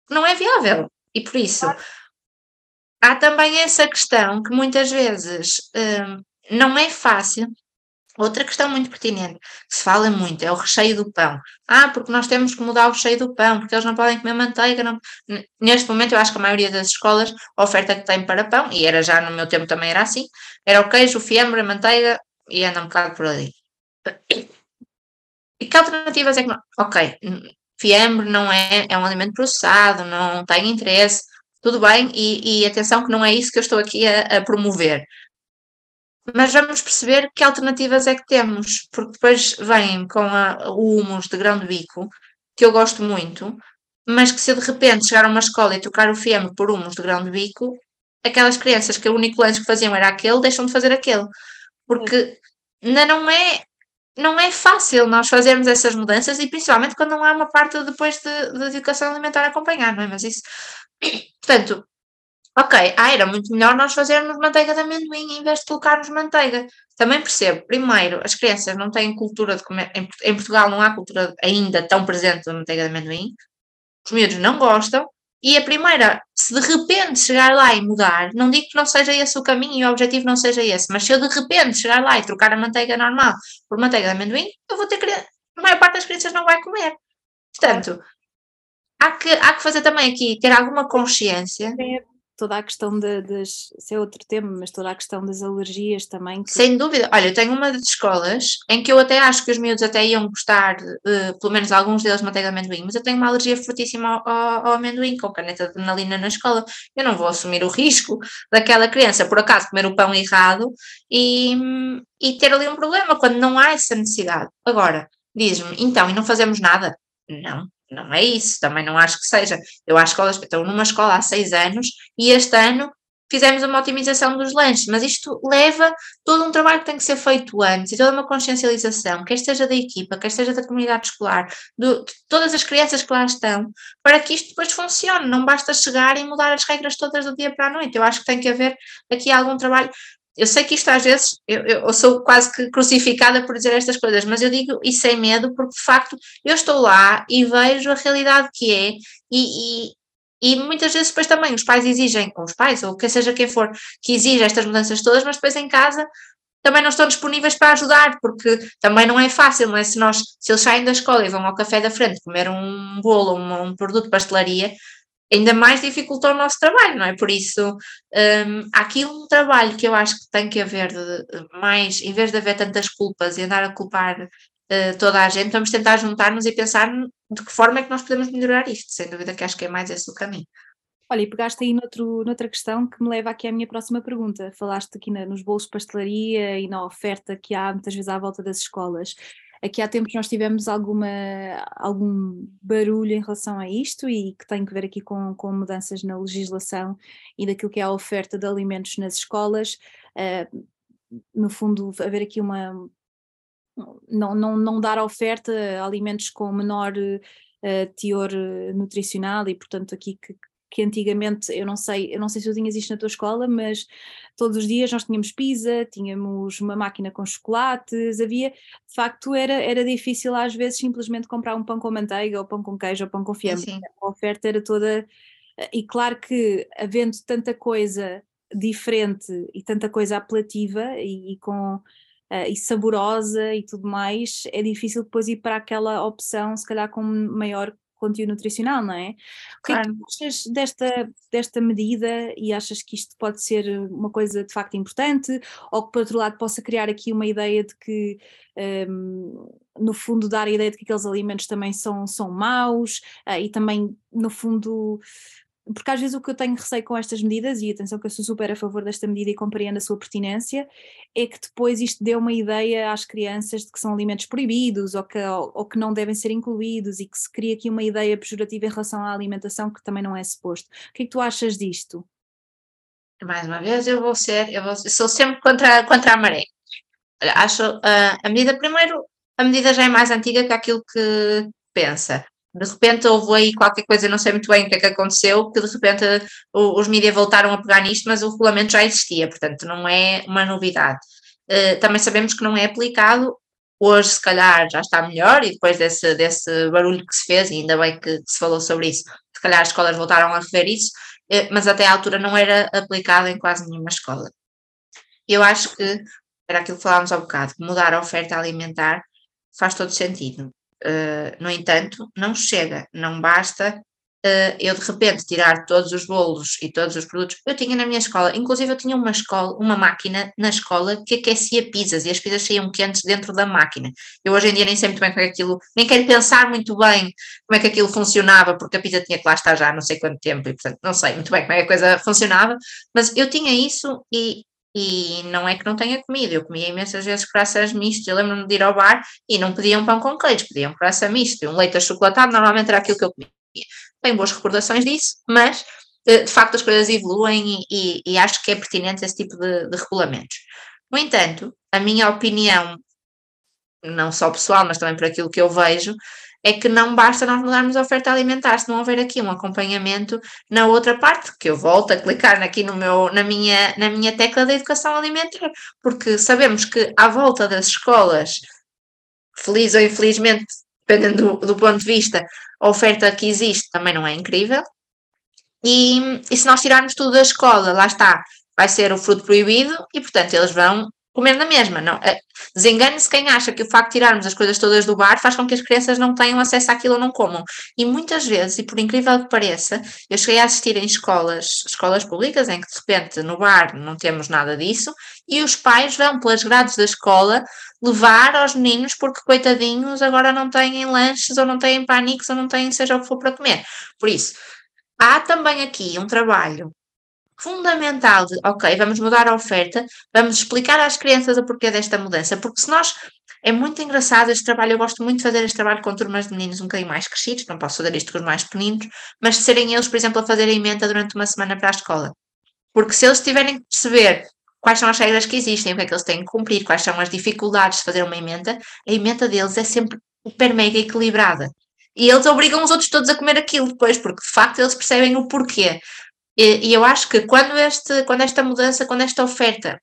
S2: não é viável. E por isso há também essa questão que muitas vezes hum, não é fácil Outra questão muito pertinente, que se fala muito, é o recheio do pão. Ah, porque nós temos que mudar o recheio do pão, porque eles não podem comer manteiga. Não... Neste momento, eu acho que a maioria das escolas, a oferta que tem para pão, e era já no meu tempo também era assim, era o queijo, o fiambre, a manteiga, e anda um bocado por ali. E que alternativas é que não... Ok, fiambre não é, é um alimento processado, não tem interesse, tudo bem, e, e atenção que não é isso que eu estou aqui a, a promover mas vamos perceber que alternativas é que temos, porque depois vêm com a, o humus de grão de bico, que eu gosto muito, mas que se de repente chegar a uma escola e trocar o fiambre por humus de grão de bico, aquelas crianças que o único lanche que faziam era aquele, deixam de fazer aquele. Porque ainda não é, não é fácil nós fazermos essas mudanças e principalmente quando não há uma parte depois de, de educação alimentar a acompanhar, não é? Mas isso, portanto, Ok, ah, era muito melhor nós fazermos manteiga de amendoim em vez de colocarmos manteiga. Também percebo, primeiro, as crianças não têm cultura de comer, em, em Portugal não há cultura ainda tão presente da manteiga de amendoim, os miúdos não gostam, e a primeira, se de repente chegar lá e mudar, não digo que não seja esse o caminho e o objetivo não seja esse, mas se eu de repente chegar lá e trocar a manteiga normal por manteiga de amendoim, eu vou ter que. A maior parte das crianças não vai comer. Portanto, há que, há que fazer também aqui, ter alguma consciência
S1: toda a questão de, das. É outro tema, mas toda a questão das alergias também.
S2: Que... Sem dúvida. Olha, eu tenho uma das escolas em que eu até acho que os miúdos até iam gostar, uh, pelo menos alguns deles, manteiga de amendoim, mas eu tenho uma alergia fortíssima ao, ao, amendoim, com caneta de adrenalina na escola. Eu não vou assumir o risco daquela criança, por acaso, comer o pão errado e, e ter ali um problema, quando não há essa necessidade. Agora, diz-me, então, e não fazemos nada? Não, não é isso, também não acho que seja. Eu acho que estou numa escola há seis anos e este ano fizemos uma otimização dos lanches, mas isto leva todo um trabalho que tem que ser feito antes e toda uma consciencialização, quer seja da equipa, quer seja da comunidade escolar, de, de todas as crianças que lá estão, para que isto depois funcione. Não basta chegar e mudar as regras todas do dia para a noite. Eu acho que tem que haver aqui algum trabalho eu sei que isto às vezes, eu, eu, sou quase que crucificada por dizer estas coisas, mas eu digo e sem medo, porque de facto eu estou lá e vejo a realidade que é, e, e, e muitas vezes depois também os pais exigem, ou os pais, ou quem seja quem for, que exige estas mudanças todas, mas depois em casa também não estão disponíveis para ajudar, porque também não é fácil, não é? Se nós, se eles saem da escola e vão ao café da frente comer um bolo, um, um produto de pastelaria, ainda mais dificulta o nosso trabalho, não é? Por isso, um, há aqui um trabalho que eu acho que tem que haver de, mais, em vez de haver tantas culpas e andar a culpar uh, toda a gente, vamos tentar juntar-nos e pensar de que forma é que nós podemos melhorar isto. Sem dúvida que acho que é mais esse o caminho.
S1: Olha, e pegaste aí noutro, noutra questão que me leva aqui à minha próxima pergunta. Falaste aqui na, nos bolos de pastelaria e na oferta que há muitas vezes à volta das escolas. Aqui há tempos nós tivemos alguma, algum barulho em relação a isto e que tem que ver aqui com, com mudanças na legislação e daquilo que é a oferta de alimentos nas escolas. Uh, no fundo, haver aqui uma. Não, não, não dar oferta a alimentos com menor uh, teor nutricional e, portanto, aqui que, que antigamente, eu não sei, eu não sei se tu tinhas isto na tua escola, mas todos os dias nós tínhamos pizza, tínhamos uma máquina com chocolates, havia, de facto era, era difícil às vezes simplesmente comprar um pão com manteiga, ou pão com queijo, ou pão com fiambre, a oferta era toda, e claro que havendo tanta coisa diferente e tanta coisa apelativa e, e com... Uh, e saborosa e tudo mais, é difícil depois ir para aquela opção, se calhar com maior conteúdo nutricional, não é? Claro. O que é que achas desta, desta medida e achas que isto pode ser uma coisa de facto importante ou que por outro lado possa criar aqui uma ideia de que um, no fundo dar a ideia de que aqueles alimentos também são, são maus uh, e também no fundo porque às vezes o que eu tenho receio com estas medidas, e atenção que eu sou super a favor desta medida e compreendo a sua pertinência, é que depois isto dê uma ideia às crianças de que são alimentos proibidos ou que, ou, ou que não devem ser incluídos e que se cria aqui uma ideia pejorativa em relação à alimentação que também não é suposto. O que é que tu achas disto?
S2: Mais uma vez, eu vou ser, eu, vou, eu sou sempre contra, contra a maré. Acho uh, a medida, primeiro, a medida já é mais antiga que aquilo que pensa de repente houve aí qualquer coisa, não sei muito bem o que é que aconteceu, que de repente os mídias voltaram a pegar nisto, mas o regulamento já existia, portanto não é uma novidade. Uh, também sabemos que não é aplicado, hoje se calhar já está melhor, e depois desse, desse barulho que se fez, e ainda bem que, se falou sobre isso, se calhar as escolas voltaram a rever isso, uh, mas até à altura não era aplicado em quase nenhuma escola. Eu acho que, era aquilo que falámos há bocado, mudar a oferta alimentar faz todo sentido. Uh, no entanto, não chega, não basta uh, eu de repente tirar todos os bolos e todos os produtos. Eu tinha na minha escola, inclusive eu tinha uma escola, uma máquina na escola que aquecia pizzas e as pizzas saíam quentes dentro da máquina. Eu hoje em dia nem sei muito bem como é que aquilo, nem quero pensar muito bem como é que aquilo funcionava, porque a pizza tinha que lá estar já não sei quanto tempo e portanto não sei muito bem como é que a coisa funcionava, mas eu tinha isso e e não é que não tenha comido, eu comia imensas vezes croissants mistos, eu lembro-me de ir ao bar e não pediam pão com queijo, pediam croissant misto, um leite achocolatado, normalmente era aquilo que eu comia. Tenho boas recordações disso, mas eh, de facto as coisas evoluem e, e, e acho que é pertinente esse tipo de, de regulamentos. No entanto, a minha opinião, não só pessoal, mas também por aquilo que eu vejo, é que não basta nós mudarmos a oferta alimentar, se não houver aqui um acompanhamento na outra parte, que eu volto a clicar aqui no meu, na, minha, na minha tecla da educação alimentar, porque sabemos que à volta das escolas, feliz ou infelizmente, dependendo do, do ponto de vista, a oferta que existe também não é incrível. E, e se nós tirarmos tudo da escola, lá está, vai ser o fruto proibido e, portanto, eles vão comer na mesma. Não. Eh, desengane-se quem acha que o facto de tirarmos as coisas todas do bar faz com que as crianças não tenham acesso àquilo ou não comam. E muitas vezes, e por incrível que pareça, eu cheguei a assistir em escolas, escolas públicas em que de repente no bar não temos nada disso e os pais vão pelas grades da escola levar aos meninos porque coitadinhos agora não têm lanches ou não têm pânicos ou não têm seja o que for para comer. Por isso, há também aqui um trabalho fundamental de, ok, vamos mudar a oferta, vamos explicar às crianças o porquê desta mudança, porque se nós, é muito engraçado este trabalho, eu gosto muito de fazer este trabalho com turmas de meninos um bocadinho mais crescidos, não posso fazer isto com os mais pequeninos, mas serem eles, por exemplo, a fazer a emenda durante uma semana para a escola. Porque se eles tiverem que perceber quais são as regras que existem, o que é que eles têm que cumprir, quais são as dificuldades de fazer uma emenda, a emenda deles é sempre super mega equilibrada. E eles obrigam os outros todos a comer aquilo depois, porque de facto eles percebem o porquê. E, e eu acho que quando, este, quando esta mudança, quando esta oferta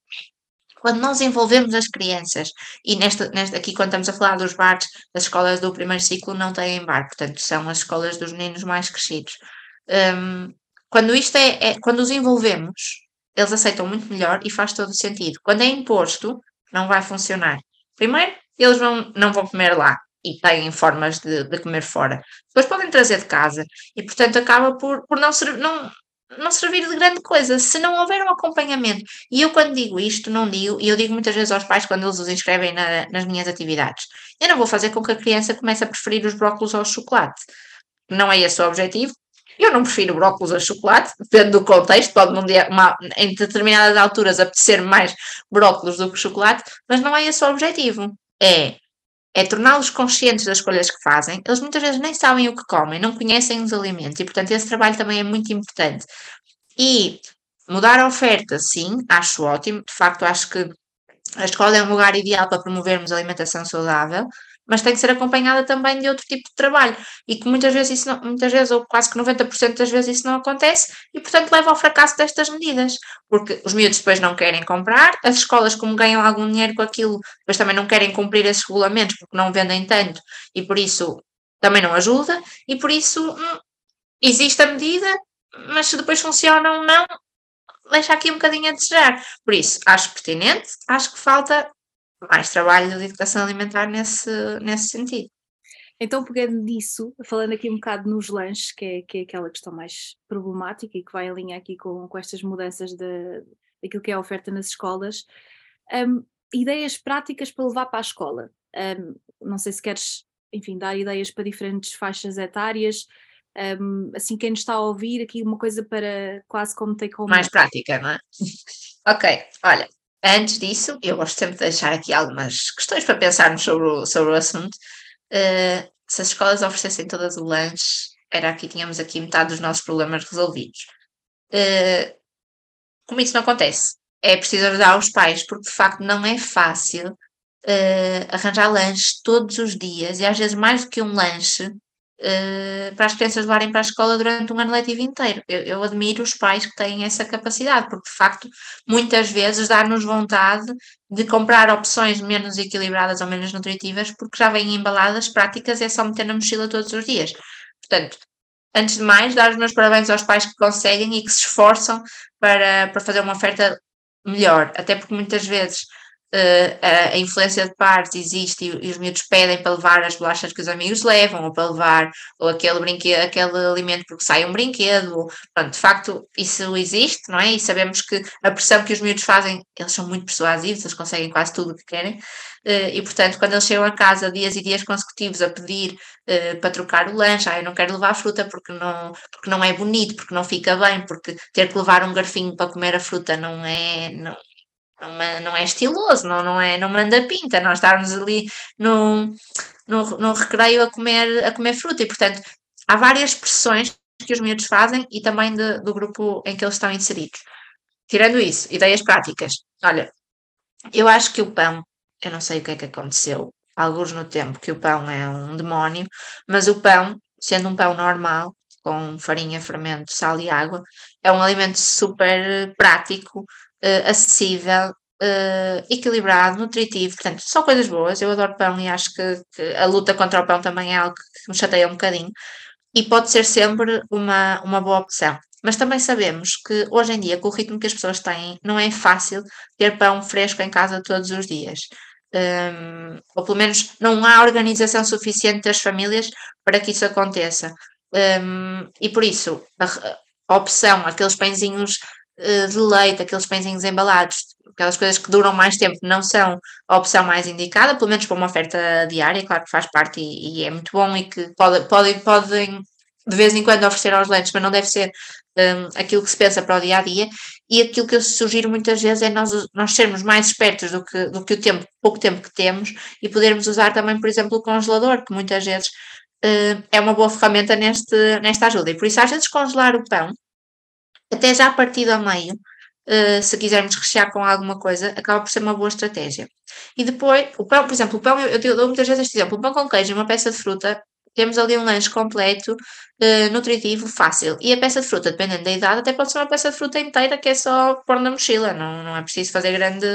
S2: quando nós envolvemos as crianças, e nesta, nesta, aqui quando estamos a falar dos bares, as escolas do primeiro ciclo não têm bar, portanto são as escolas dos meninos mais crescidos. Um, quando isto é, é, quando os envolvemos, eles aceitam muito melhor e faz todo o sentido. Quando é imposto, não vai funcionar. Primeiro, eles vão, não vão comer lá e têm formas de, de comer fora. Depois podem trazer de casa e, portanto, acaba por, por não, ser, não, não servir de grande coisa se não houver um acompanhamento. E eu, quando digo isto, não digo, e eu digo muitas vezes aos pais quando eles os inscrevem na, nas minhas atividades: eu não vou fazer com que a criança comece a preferir os brócolos ao chocolate. Não é esse o objetivo. Eu não prefiro brócolos ao chocolate, depende do contexto, pode num dia, uma, em determinadas alturas apetecer mais brócolos do que chocolate, mas não é esse o objetivo. É é torná-los conscientes das escolhas que fazem. Eles muitas vezes nem sabem o que comem, não conhecem os alimentos e, portanto, esse trabalho também é muito importante. E mudar a oferta, sim, acho ótimo. De facto, acho que a escola é um lugar ideal para promovermos alimentação saudável, mas tem que ser acompanhada também de outro tipo de trabalho e que muitas vezes isso não, muitas vezes ou quase que 90% das vezes isso não acontece e portanto leva ao fracasso destas medidas, porque os miúdos depois não querem comprar, as escolas como ganham algum dinheiro com aquilo, depois também não querem cumprir esses regulamentos porque não vendem tanto e por isso também não ajuda e por isso hum, existe a medida, mas se depois funciona ou não, deixa aqui um bocadinho a desejar. Por isso, acho pertinente, acho que falta mais trabalho de educação alimentar nesse, nesse sentido.
S1: Então, pegando nisso, falando aqui um bocado nos lanches, que é, que é aquela questão mais problemática e que vai em linha aqui com, com estas mudanças de, daquilo que é a oferta nas escolas, um, ideias práticas para levar para a escola. Um, não sei se queres, enfim, dar ideias para diferentes faixas etárias, um, assim, quem nos está a ouvir, aqui uma coisa para quase como take home.
S2: Mais prática, não é? ok, olha, Antes disso, eu gosto sempre de deixar aqui algumas questões para pensarmos sobre o, sobre o assunto. Uh, se as escolas oferecessem todas o lanche, era aqui, tínhamos aqui metade dos nossos problemas resolvidos. Uh, como isso não acontece, é preciso ajudar os pais, porque de facto não é fácil uh, arranjar lanche todos os dias, e às vezes mais do que um lanche, uh, para as crianças levarem para a escola durante um ano letivo inteiro. Eu, eu, admiro os pais que têm essa capacidade, porque de facto muitas vezes dá-nos vontade de comprar opções menos equilibradas ou menos nutritivas, porque já vêm embaladas, práticas, é só meter na mochila todos os dias. Portanto, antes de mais, dar os meus parabéns aos pais que conseguem e que se esforçam para, para fazer uma oferta melhor, até porque muitas vezes a, a, influência de pares existe e, os miúdos pedem para levar as bolachas que os amigos levam, ou para levar ou aquele brinquedo, aquele alimento porque sai um brinquedo. Pronto, de facto, isso existe, não é? E sabemos que a pressão que os miúdos fazem, eles são muito persuasivos, eles conseguem quase tudo o que querem. Uh, e portanto, quando eles chegam a casa dias e dias consecutivos a pedir uh, para trocar o lanche, ah, eu não quero levar fruta porque não, porque não é bonito, porque não fica bem, porque ter que levar um garfinho para comer a fruta não é, não, não, não é estiloso, não, não, é, não manda pinta, nós estarmos ali no, no, no recreio a comer, a comer fruta e, portanto, há várias pressões que os miúdos fazem e também de, do grupo em que eles estão inseridos. Tirando isso, ideias práticas. Olha, eu acho que o pão, eu não sei o que é que aconteceu, alguns no tempo, que o pão é um demónio, mas o pão, sendo um pão normal, com farinha, fermento, sal e água, é um alimento super prático, uh, acessível, uh, equilibrado, nutritivo, portanto, são coisas boas. Eu adoro pão e acho que, que, a luta contra o pão também é algo que me chateia um bocadinho. E pode ser sempre uma, uma boa opção. mas também sabemos que hoje em dia, com o ritmo que as pessoas têm, não é fácil ter pão fresco em casa todos os dias. Um, ou pelo menos não há organização suficiente das famílias para que isso aconteça. Um, e por isso, a, a opção, aqueles pãezinhos de leite, aqueles pãezinhos embalados, aquelas coisas que duram mais tempo, não são a opção mais indicada, pelo menos para uma oferta diária, claro que faz parte e, e é muito bom e que pode, podem, podem de vez em quando oferecer aos leitos, mas não deve ser um, aquilo que se pensa para o dia a dia. E aquilo que eu sugiro muitas vezes é nós, nós sermos mais espertos do que, do que o tempo, pouco tempo que temos e podermos usar também, por exemplo, o congelador, que muitas vezes uh, é uma boa ferramenta neste, nesta ajuda. E por isso, às vezes, congelar o pão, até já partido a meio, Uh, se quisermos rechear com alguma coisa, acaba por ser uma boa estratégia. E depois, o pão, por exemplo, o pão, eu, eu dou muitas vezes este exemplo, o pão com queijo e uma peça de fruta temos ali um lanche completo, uh, nutritivo, fácil. E a peça de fruta, dependendo da idade, até pode ser uma peça de fruta inteira que é só pôr na mochila, não, não é preciso fazer grande.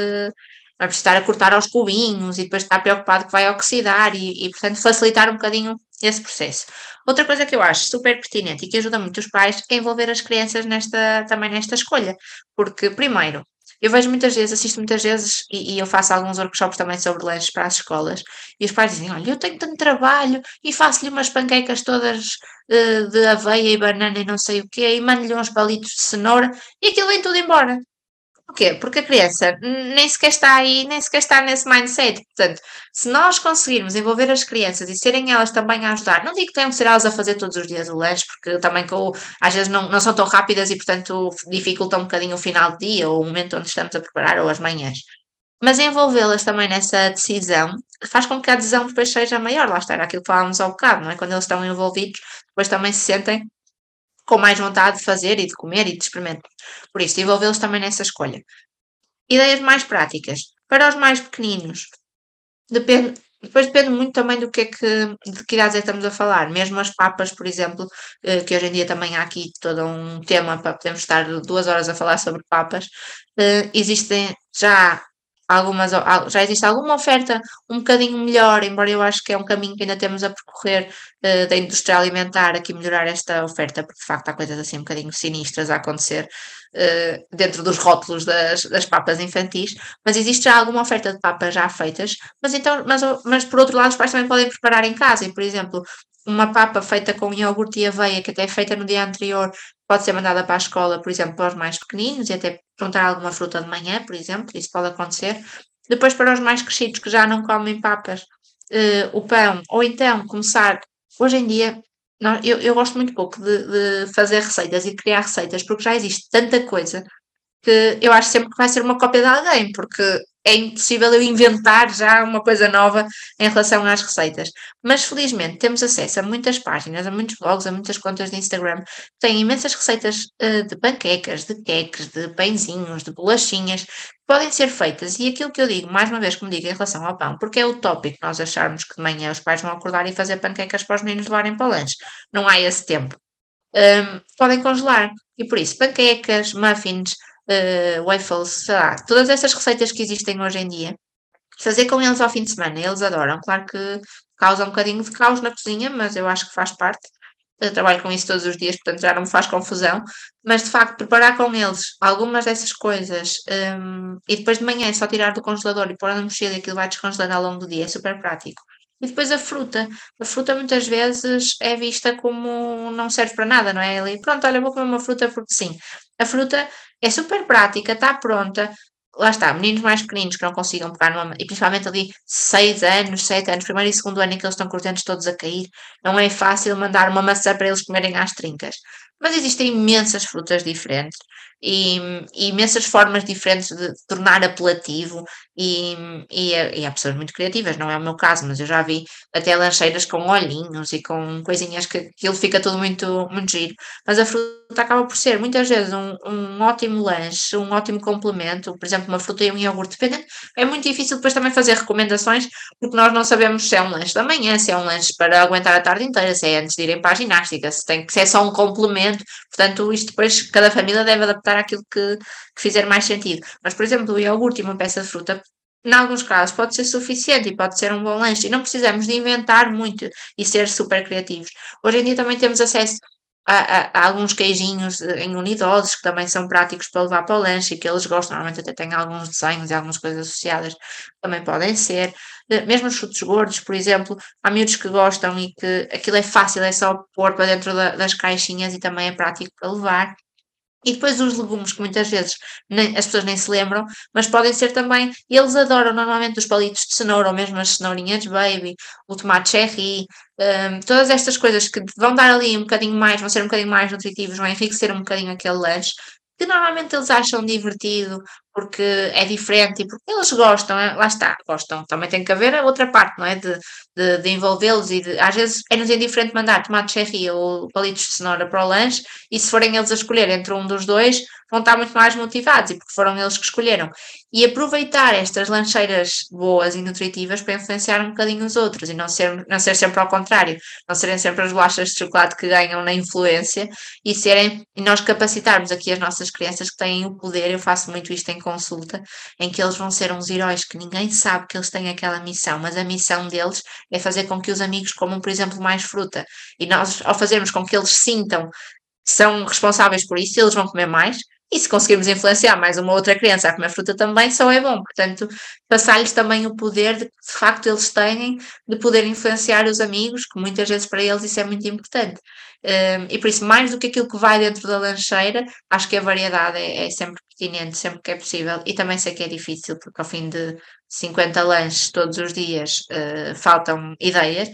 S2: Não é preciso estar a cortar aos cubinhos e depois estar preocupado que vai oxidar e, e, portanto, facilitar um bocadinho esse processo. Outra coisa que eu acho super pertinente e que ajuda muito os pais é envolver as crianças nesta, também nesta escolha. Porque, primeiro, eu vejo muitas vezes, assisto muitas vezes, e, e, eu faço alguns workshops também sobre lanches para as escolas, e os pais dizem: Olha, eu tenho tanto trabalho e faço-lhe umas panquecas todas uh, de aveia e banana e não sei o quê, e mando-lhe uns palitos de cenoura, e aquilo vem tudo embora. Porquê? Porque a criança nem sequer está aí, nem sequer está nesse mindset. Portanto, se nós conseguirmos envolver as crianças e serem elas também a ajudar, não digo que tenham que ser elas a fazer todos os dias o lanche, porque também com, às vezes não, não são tão rápidas e, portanto, dificultam um bocadinho o final do dia ou o momento onde estamos a preparar ou as manhãs. Mas envolvê-las também nessa decisão faz com que a adesão depois seja maior. Lá está, aquilo que falávamos ao bocado, não é? Quando eles estão envolvidos, depois também se sentem com mais vontade de fazer e de comer e de experimentar. Por isso, envolvê-los também nessa escolha. Ideias mais práticas. Para os mais pequeninos, depende, depois depende muito também do que é que, de que idades é que estamos a falar. Mesmo as papas, por exemplo, eh, que hoje em dia também há aqui todo um tema para podermos estar duas horas a falar sobre papas, eh, existem já algumas, já existe alguma oferta um bocadinho melhor, embora eu acho que é um caminho que ainda temos a percorrer uh, da indústria alimentar, aqui melhorar esta oferta, porque de facto há coisas assim um bocadinho sinistras a acontecer uh, dentro dos rótulos das, das papas infantis, mas existe já alguma oferta de papas já feitas, mas então, mas, mas por outro lado os pais também podem preparar em casa, e por exemplo, uma papa feita com iogurte e aveia, que até é feita no dia anterior, pode ser mandada para a escola, por exemplo, para os mais pequeninos, e até perguntar alguma fruta de manhã, por exemplo, isso pode acontecer. Depois, para os mais crescidos que já não comem papas, uh, o pão, ou então começar, hoje em dia, eu, eu gosto muito pouco de, de fazer receitas e criar receitas, porque já existe tanta coisa que eu acho sempre que vai ser uma cópia de alguém, porque é impossível eu inventar já uma coisa nova em relação às receitas. Mas felizmente temos acesso a muitas páginas, a muitos blogs, a muitas contas de Instagram que têm imensas receitas uh, de panquecas, de queques, de pãezinhos, de bolachinhas que podem ser feitas. E aquilo que eu digo, mais uma vez me digo em relação ao pão, porque é utópico nós acharmos que de manhã os pais vão acordar e fazer panquecas para os meninos levarem para o lanche. Não há esse tempo. Um, podem congelar. E por isso, panquecas, muffins, uh, waffles, sei lá, todas essas receitas que existem hoje em dia, fazer com eles ao fim de semana, eles adoram. Claro que causa um bocadinho de caos na cozinha, mas eu acho que faz parte. Eu trabalho com isso todos os dias, portanto já não me faz confusão. Mas de facto, preparar com eles algumas dessas coisas um, e depois de manhã é só tirar do congelador e pôr na mochila e aquilo vai descongelando ao longo do dia é super prático. E depois a fruta. A fruta muitas vezes é vista como não serve para nada, não é? Ali, pronto, olha, vou comer uma fruta porque sim. A fruta é super prática, está pronta. Lá está, meninos mais pequeninos que não consigam pegar numa. E principalmente ali 6 anos, 7 anos, primeiro e segundo ano em que eles estão com todos a cair, não é fácil mandar uma maçã para eles comerem às trincas. Mas existem imensas frutas diferentes e, e imensas formas diferentes de tornar apelativo e, e, e, há pessoas muito criativas, não é o meu caso, mas eu já vi até lancheiras com olhinhos e com coisinhas que aquilo fica tudo muito, muito giro. Mas a fruta acaba por ser muitas vezes um, um ótimo lanche, um ótimo complemento, por exemplo, uma fruta e um iogurte, dependendo. É muito difícil depois também fazer recomendações, porque nós não sabemos se é um lanche da manhã, se é um lanche para aguentar a tarde inteira, se é antes de irem para a ginástica, se, tem, se é só um complemento. Portanto, isto depois cada família deve adaptar àquilo que, que fizer mais sentido. Mas, por exemplo, o iogurte e uma peça de fruta em alguns casos pode ser suficiente e pode ser um bom lanche e não precisamos de inventar muito e ser super criativos. Hoje em dia também temos acesso há, há, alguns queijinhos em unidosos que também são práticos para levar para o lanche e que eles gostam, normalmente até têm alguns desenhos e algumas coisas associadas, também podem ser. Eh, mesmo os frutos gordos, por exemplo, há miúdos que gostam e que aquilo é fácil, é só pôr para dentro da, das caixinhas e também é prático para levar. E depois os legumes, que muitas vezes nem, as pessoas nem se lembram, mas podem ser também, eles adoram normalmente os palitos de cenoura, ou mesmo as cenourinhas baby, o tomate cherry, um, todas estas coisas que vão dar ali um bocadinho mais, vão ser um bocadinho mais nutritivos, vão enriquecer um bocadinho aquele lanche, que normalmente eles acham divertido, porque é diferente e porque eles gostam, é? lá está, gostam. Também tem que haver a outra parte, não é? De, de, de envolvê-los e de, às vezes é-nos indiferente mandar tomate cherry ou palitos de cenoura para o lanche e se forem eles a escolher entre um dos dois, vão estar muito mais motivados e porque foram eles que escolheram. E aproveitar estas lancheiras boas e nutritivas para influenciar um bocadinho os outros e não ser, não ser sempre ao contrário, não serem sempre as bolachas de chocolate que ganham na influência e serem, e nós capacitarmos aqui as nossas crianças que têm o poder, eu faço muito isto em consulta, em que eles vão ser uns heróis que ninguém sabe que eles têm aquela missão, mas a missão deles é fazer com que os amigos comam, por exemplo, mais fruta. E nós, ao fazermos com que eles sintam são responsáveis por isso, eles vão comer mais, e se conseguirmos influenciar mais uma outra criança a comer fruta também, só é bom. Portanto, passar-lhes também o poder de que de facto eles têm de poder influenciar os amigos, que muitas vezes para eles isso é muito importante. Um, e por isso, mais do que aquilo que vai dentro da lancheira, acho que a variedade é, é, sempre pertinente, sempre que é possível. E também sei que é difícil, porque ao fim de 50 lanches todos os dias uh, faltam ideias,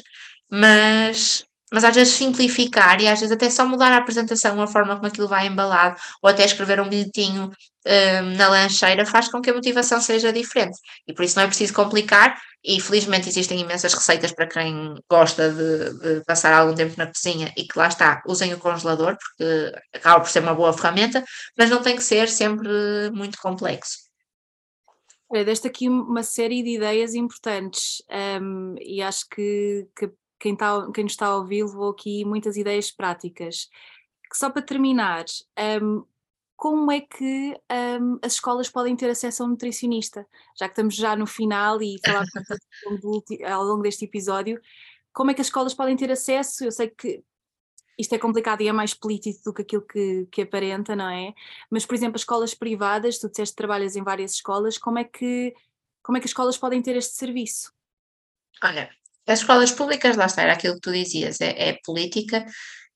S2: mas mas às vezes simplificar e às vezes até só mudar a apresentação, a forma como aquilo vai embalado, ou até escrever um bilhetinho um, na lancheira faz com que a motivação seja diferente. E por isso não é preciso complicar, e felizmente existem imensas receitas para quem gosta de, de, passar algum tempo na cozinha e que lá está, usem o congelador, porque acaba por ser uma boa ferramenta, mas não tem que ser sempre muito complexo.
S1: Olha, deste aqui uma série de ideias importantes um, e acho que, que quem, está, quem nos está a ouvir levou aqui muitas ideias práticas. Que só para terminar, um, como é que um, as escolas podem ter acesso a um nutricionista? Já que estamos já no final e falar ao longo deste episódio, como é que as escolas podem ter acesso? Eu sei que isto é complicado e é mais político do que aquilo que, que aparenta, não é? Mas, por exemplo, as escolas privadas, tu disseste que trabalhas em várias escolas, como é que, como é que as escolas podem ter este serviço?
S2: Olha, as escolas públicas, lá está, era aquilo que tu dizias, é, é política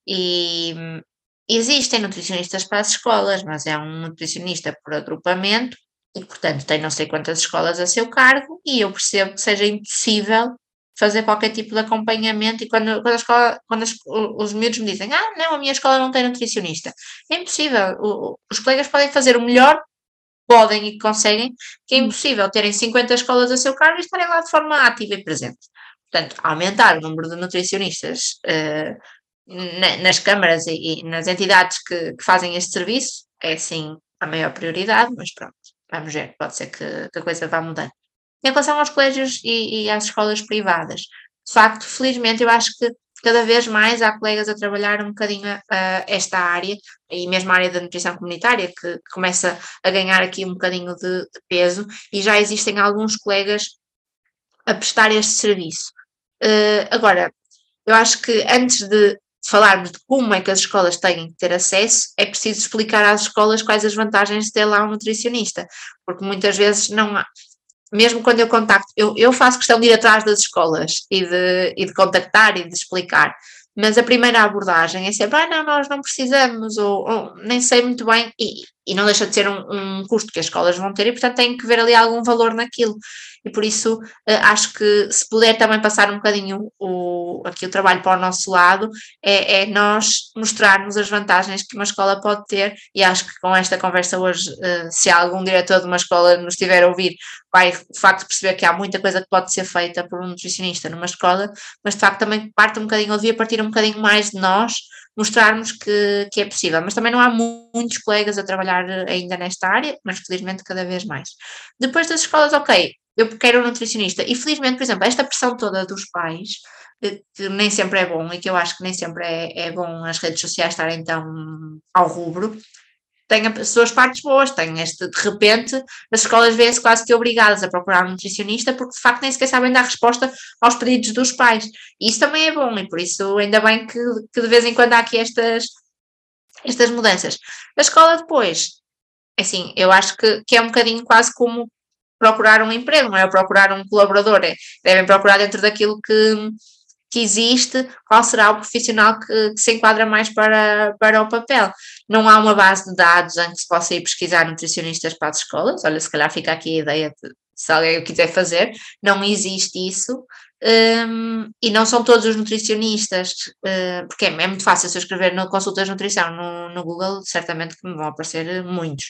S2: e hum, existem nutricionistas para as escolas, mas é um nutricionista por agrupamento e, portanto, tem não sei quantas escolas a seu cargo e eu percebo que seja impossível fazer qualquer tipo de acompanhamento e quando, quando, a escola, quando as, os miúdos me dizem ah, não, a minha escola não tem nutricionista, é impossível, o, os colegas podem fazer o melhor podem e conseguem, que é hum. impossível terem 50 escolas a seu cargo e estarem lá de forma ativa e presente. Portanto, aumentar o número de nutricionistas uh, nas câmaras e, e nas entidades que, que, fazem este serviço é sim a maior prioridade, mas pronto, vamos ver, pode ser que, que a coisa vá mudando. Em relação aos colégios e, e, às escolas privadas, de facto, felizmente, eu acho que cada vez mais há colegas a trabalhar um bocadinho uh, esta área, e mesmo a área da nutrição comunitária, que, que começa a ganhar aqui um bocadinho de, de peso, e já existem alguns colegas a prestar este serviço. Uh, agora, eu acho que antes de falarmos de como é que as escolas têm que ter acesso, é preciso explicar às escolas quais as vantagens de ter lá um nutricionista, porque muitas vezes não há. Mesmo quando eu contacto, eu, eu faço questão de ir atrás das escolas e de, e de contactar e de explicar, mas a primeira abordagem é sempre, ah, não, nós não precisamos, ou, ou nem sei muito bem, e, e não deixa de ser um, um, custo que as escolas vão ter, e portanto tem que ver ali algum valor naquilo e por isso uh, acho que se puder também passar um bocadinho o, aqui o trabalho para o nosso lado, é, é nós mostrarmos as vantagens que uma escola pode ter, e acho que com esta conversa hoje, uh, se algum diretor de uma escola nos estiver a ouvir, vai de facto perceber que há muita coisa que pode ser feita por um nutricionista numa escola, mas de facto também parte um bocadinho, ou devia partir um bocadinho mais de nós, mostrarmos que, que é possível. Mas também não há muitos colegas a trabalhar ainda nesta área, mas felizmente cada vez mais. Depois das escolas, ok, eu quero um nutricionista. E felizmente, por exemplo, esta pressão toda dos pais, que nem sempre é bom e que eu acho que nem sempre é, é bom as redes sociais estarem tão ao rubro, tem as suas partes boas, tem este, de repente, as escolas vêem-se quase que obrigadas a procurar um nutricionista porque de facto nem sequer sabem dar resposta aos pedidos dos pais. E isso também é bom e por isso ainda bem que, que de vez em quando há aqui estas estas mudanças. A escola depois, assim, eu acho que, que é um bocadinho quase como procurar um emprego, não é? Procurar um colaborador, é, devem procurar dentro daquilo que, que existe, qual será o profissional que, que, se enquadra mais para, para o papel. Não há uma base de dados em que se possa ir pesquisar nutricionistas para as escolas, olha, se calhar fica aqui a ideia de, se alguém o quiser fazer, não existe isso, um, e não são todos os nutricionistas, uh, porque é, é, muito fácil se eu escrever no consultas de nutrição no, no Google, certamente que me vão aparecer muitos.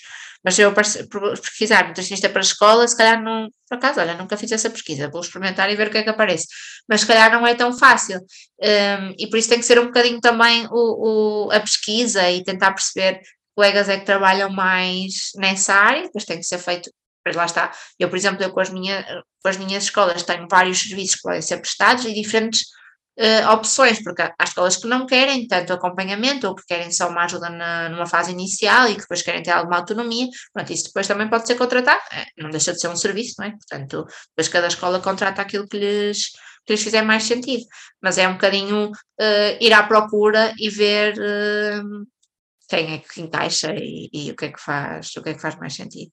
S2: Mas se eu pesquisar nutricionista para a escola, se calhar não, por acaso, olha, nunca fiz essa pesquisa, vou experimentar e ver o que é que aparece. Mas se calhar não é tão fácil. Um, e por isso tem que ser um bocadinho também o, o, a pesquisa e tentar perceber colegas é que trabalham mais nessa área, depois tem que ser feito mas lá está. Eu, por exemplo, eu com as, minha, com as minhas escolas tenho vários serviços que podem ser prestados e diferentes uh, opções, porque há escolas que não querem tanto acompanhamento ou que querem só uma ajuda na, numa fase inicial e que depois querem ter alguma autonomia. Pronto, isso depois também pode ser contratado, é, não deixa de ser um serviço, não é? Portanto, depois cada escola contrata aquilo que lhes, que lhes fizer mais sentido. Mas é um bocadinho uh, ir à procura e ver. Uh, quem é que encaixa e, e, o que é que faz, o que é que faz mais sentido.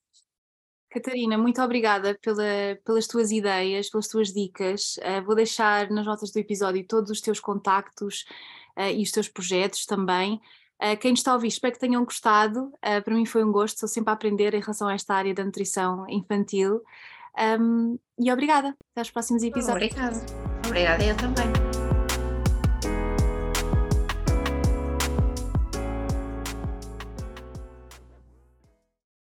S1: Catarina, muito obrigada pela, pelas tuas ideias, pelas tuas dicas. Uh, vou deixar nas notas do episódio todos os teus contactos uh, e os teus projetos também. Uh, quem está a ouvir, espero que tenham gostado. para mim foi um gosto, sou sempre a aprender em relação a esta área da nutrição infantil. Um, e obrigada. Até aos próximos episódios.
S2: Obrigada. Obrigada, eu também.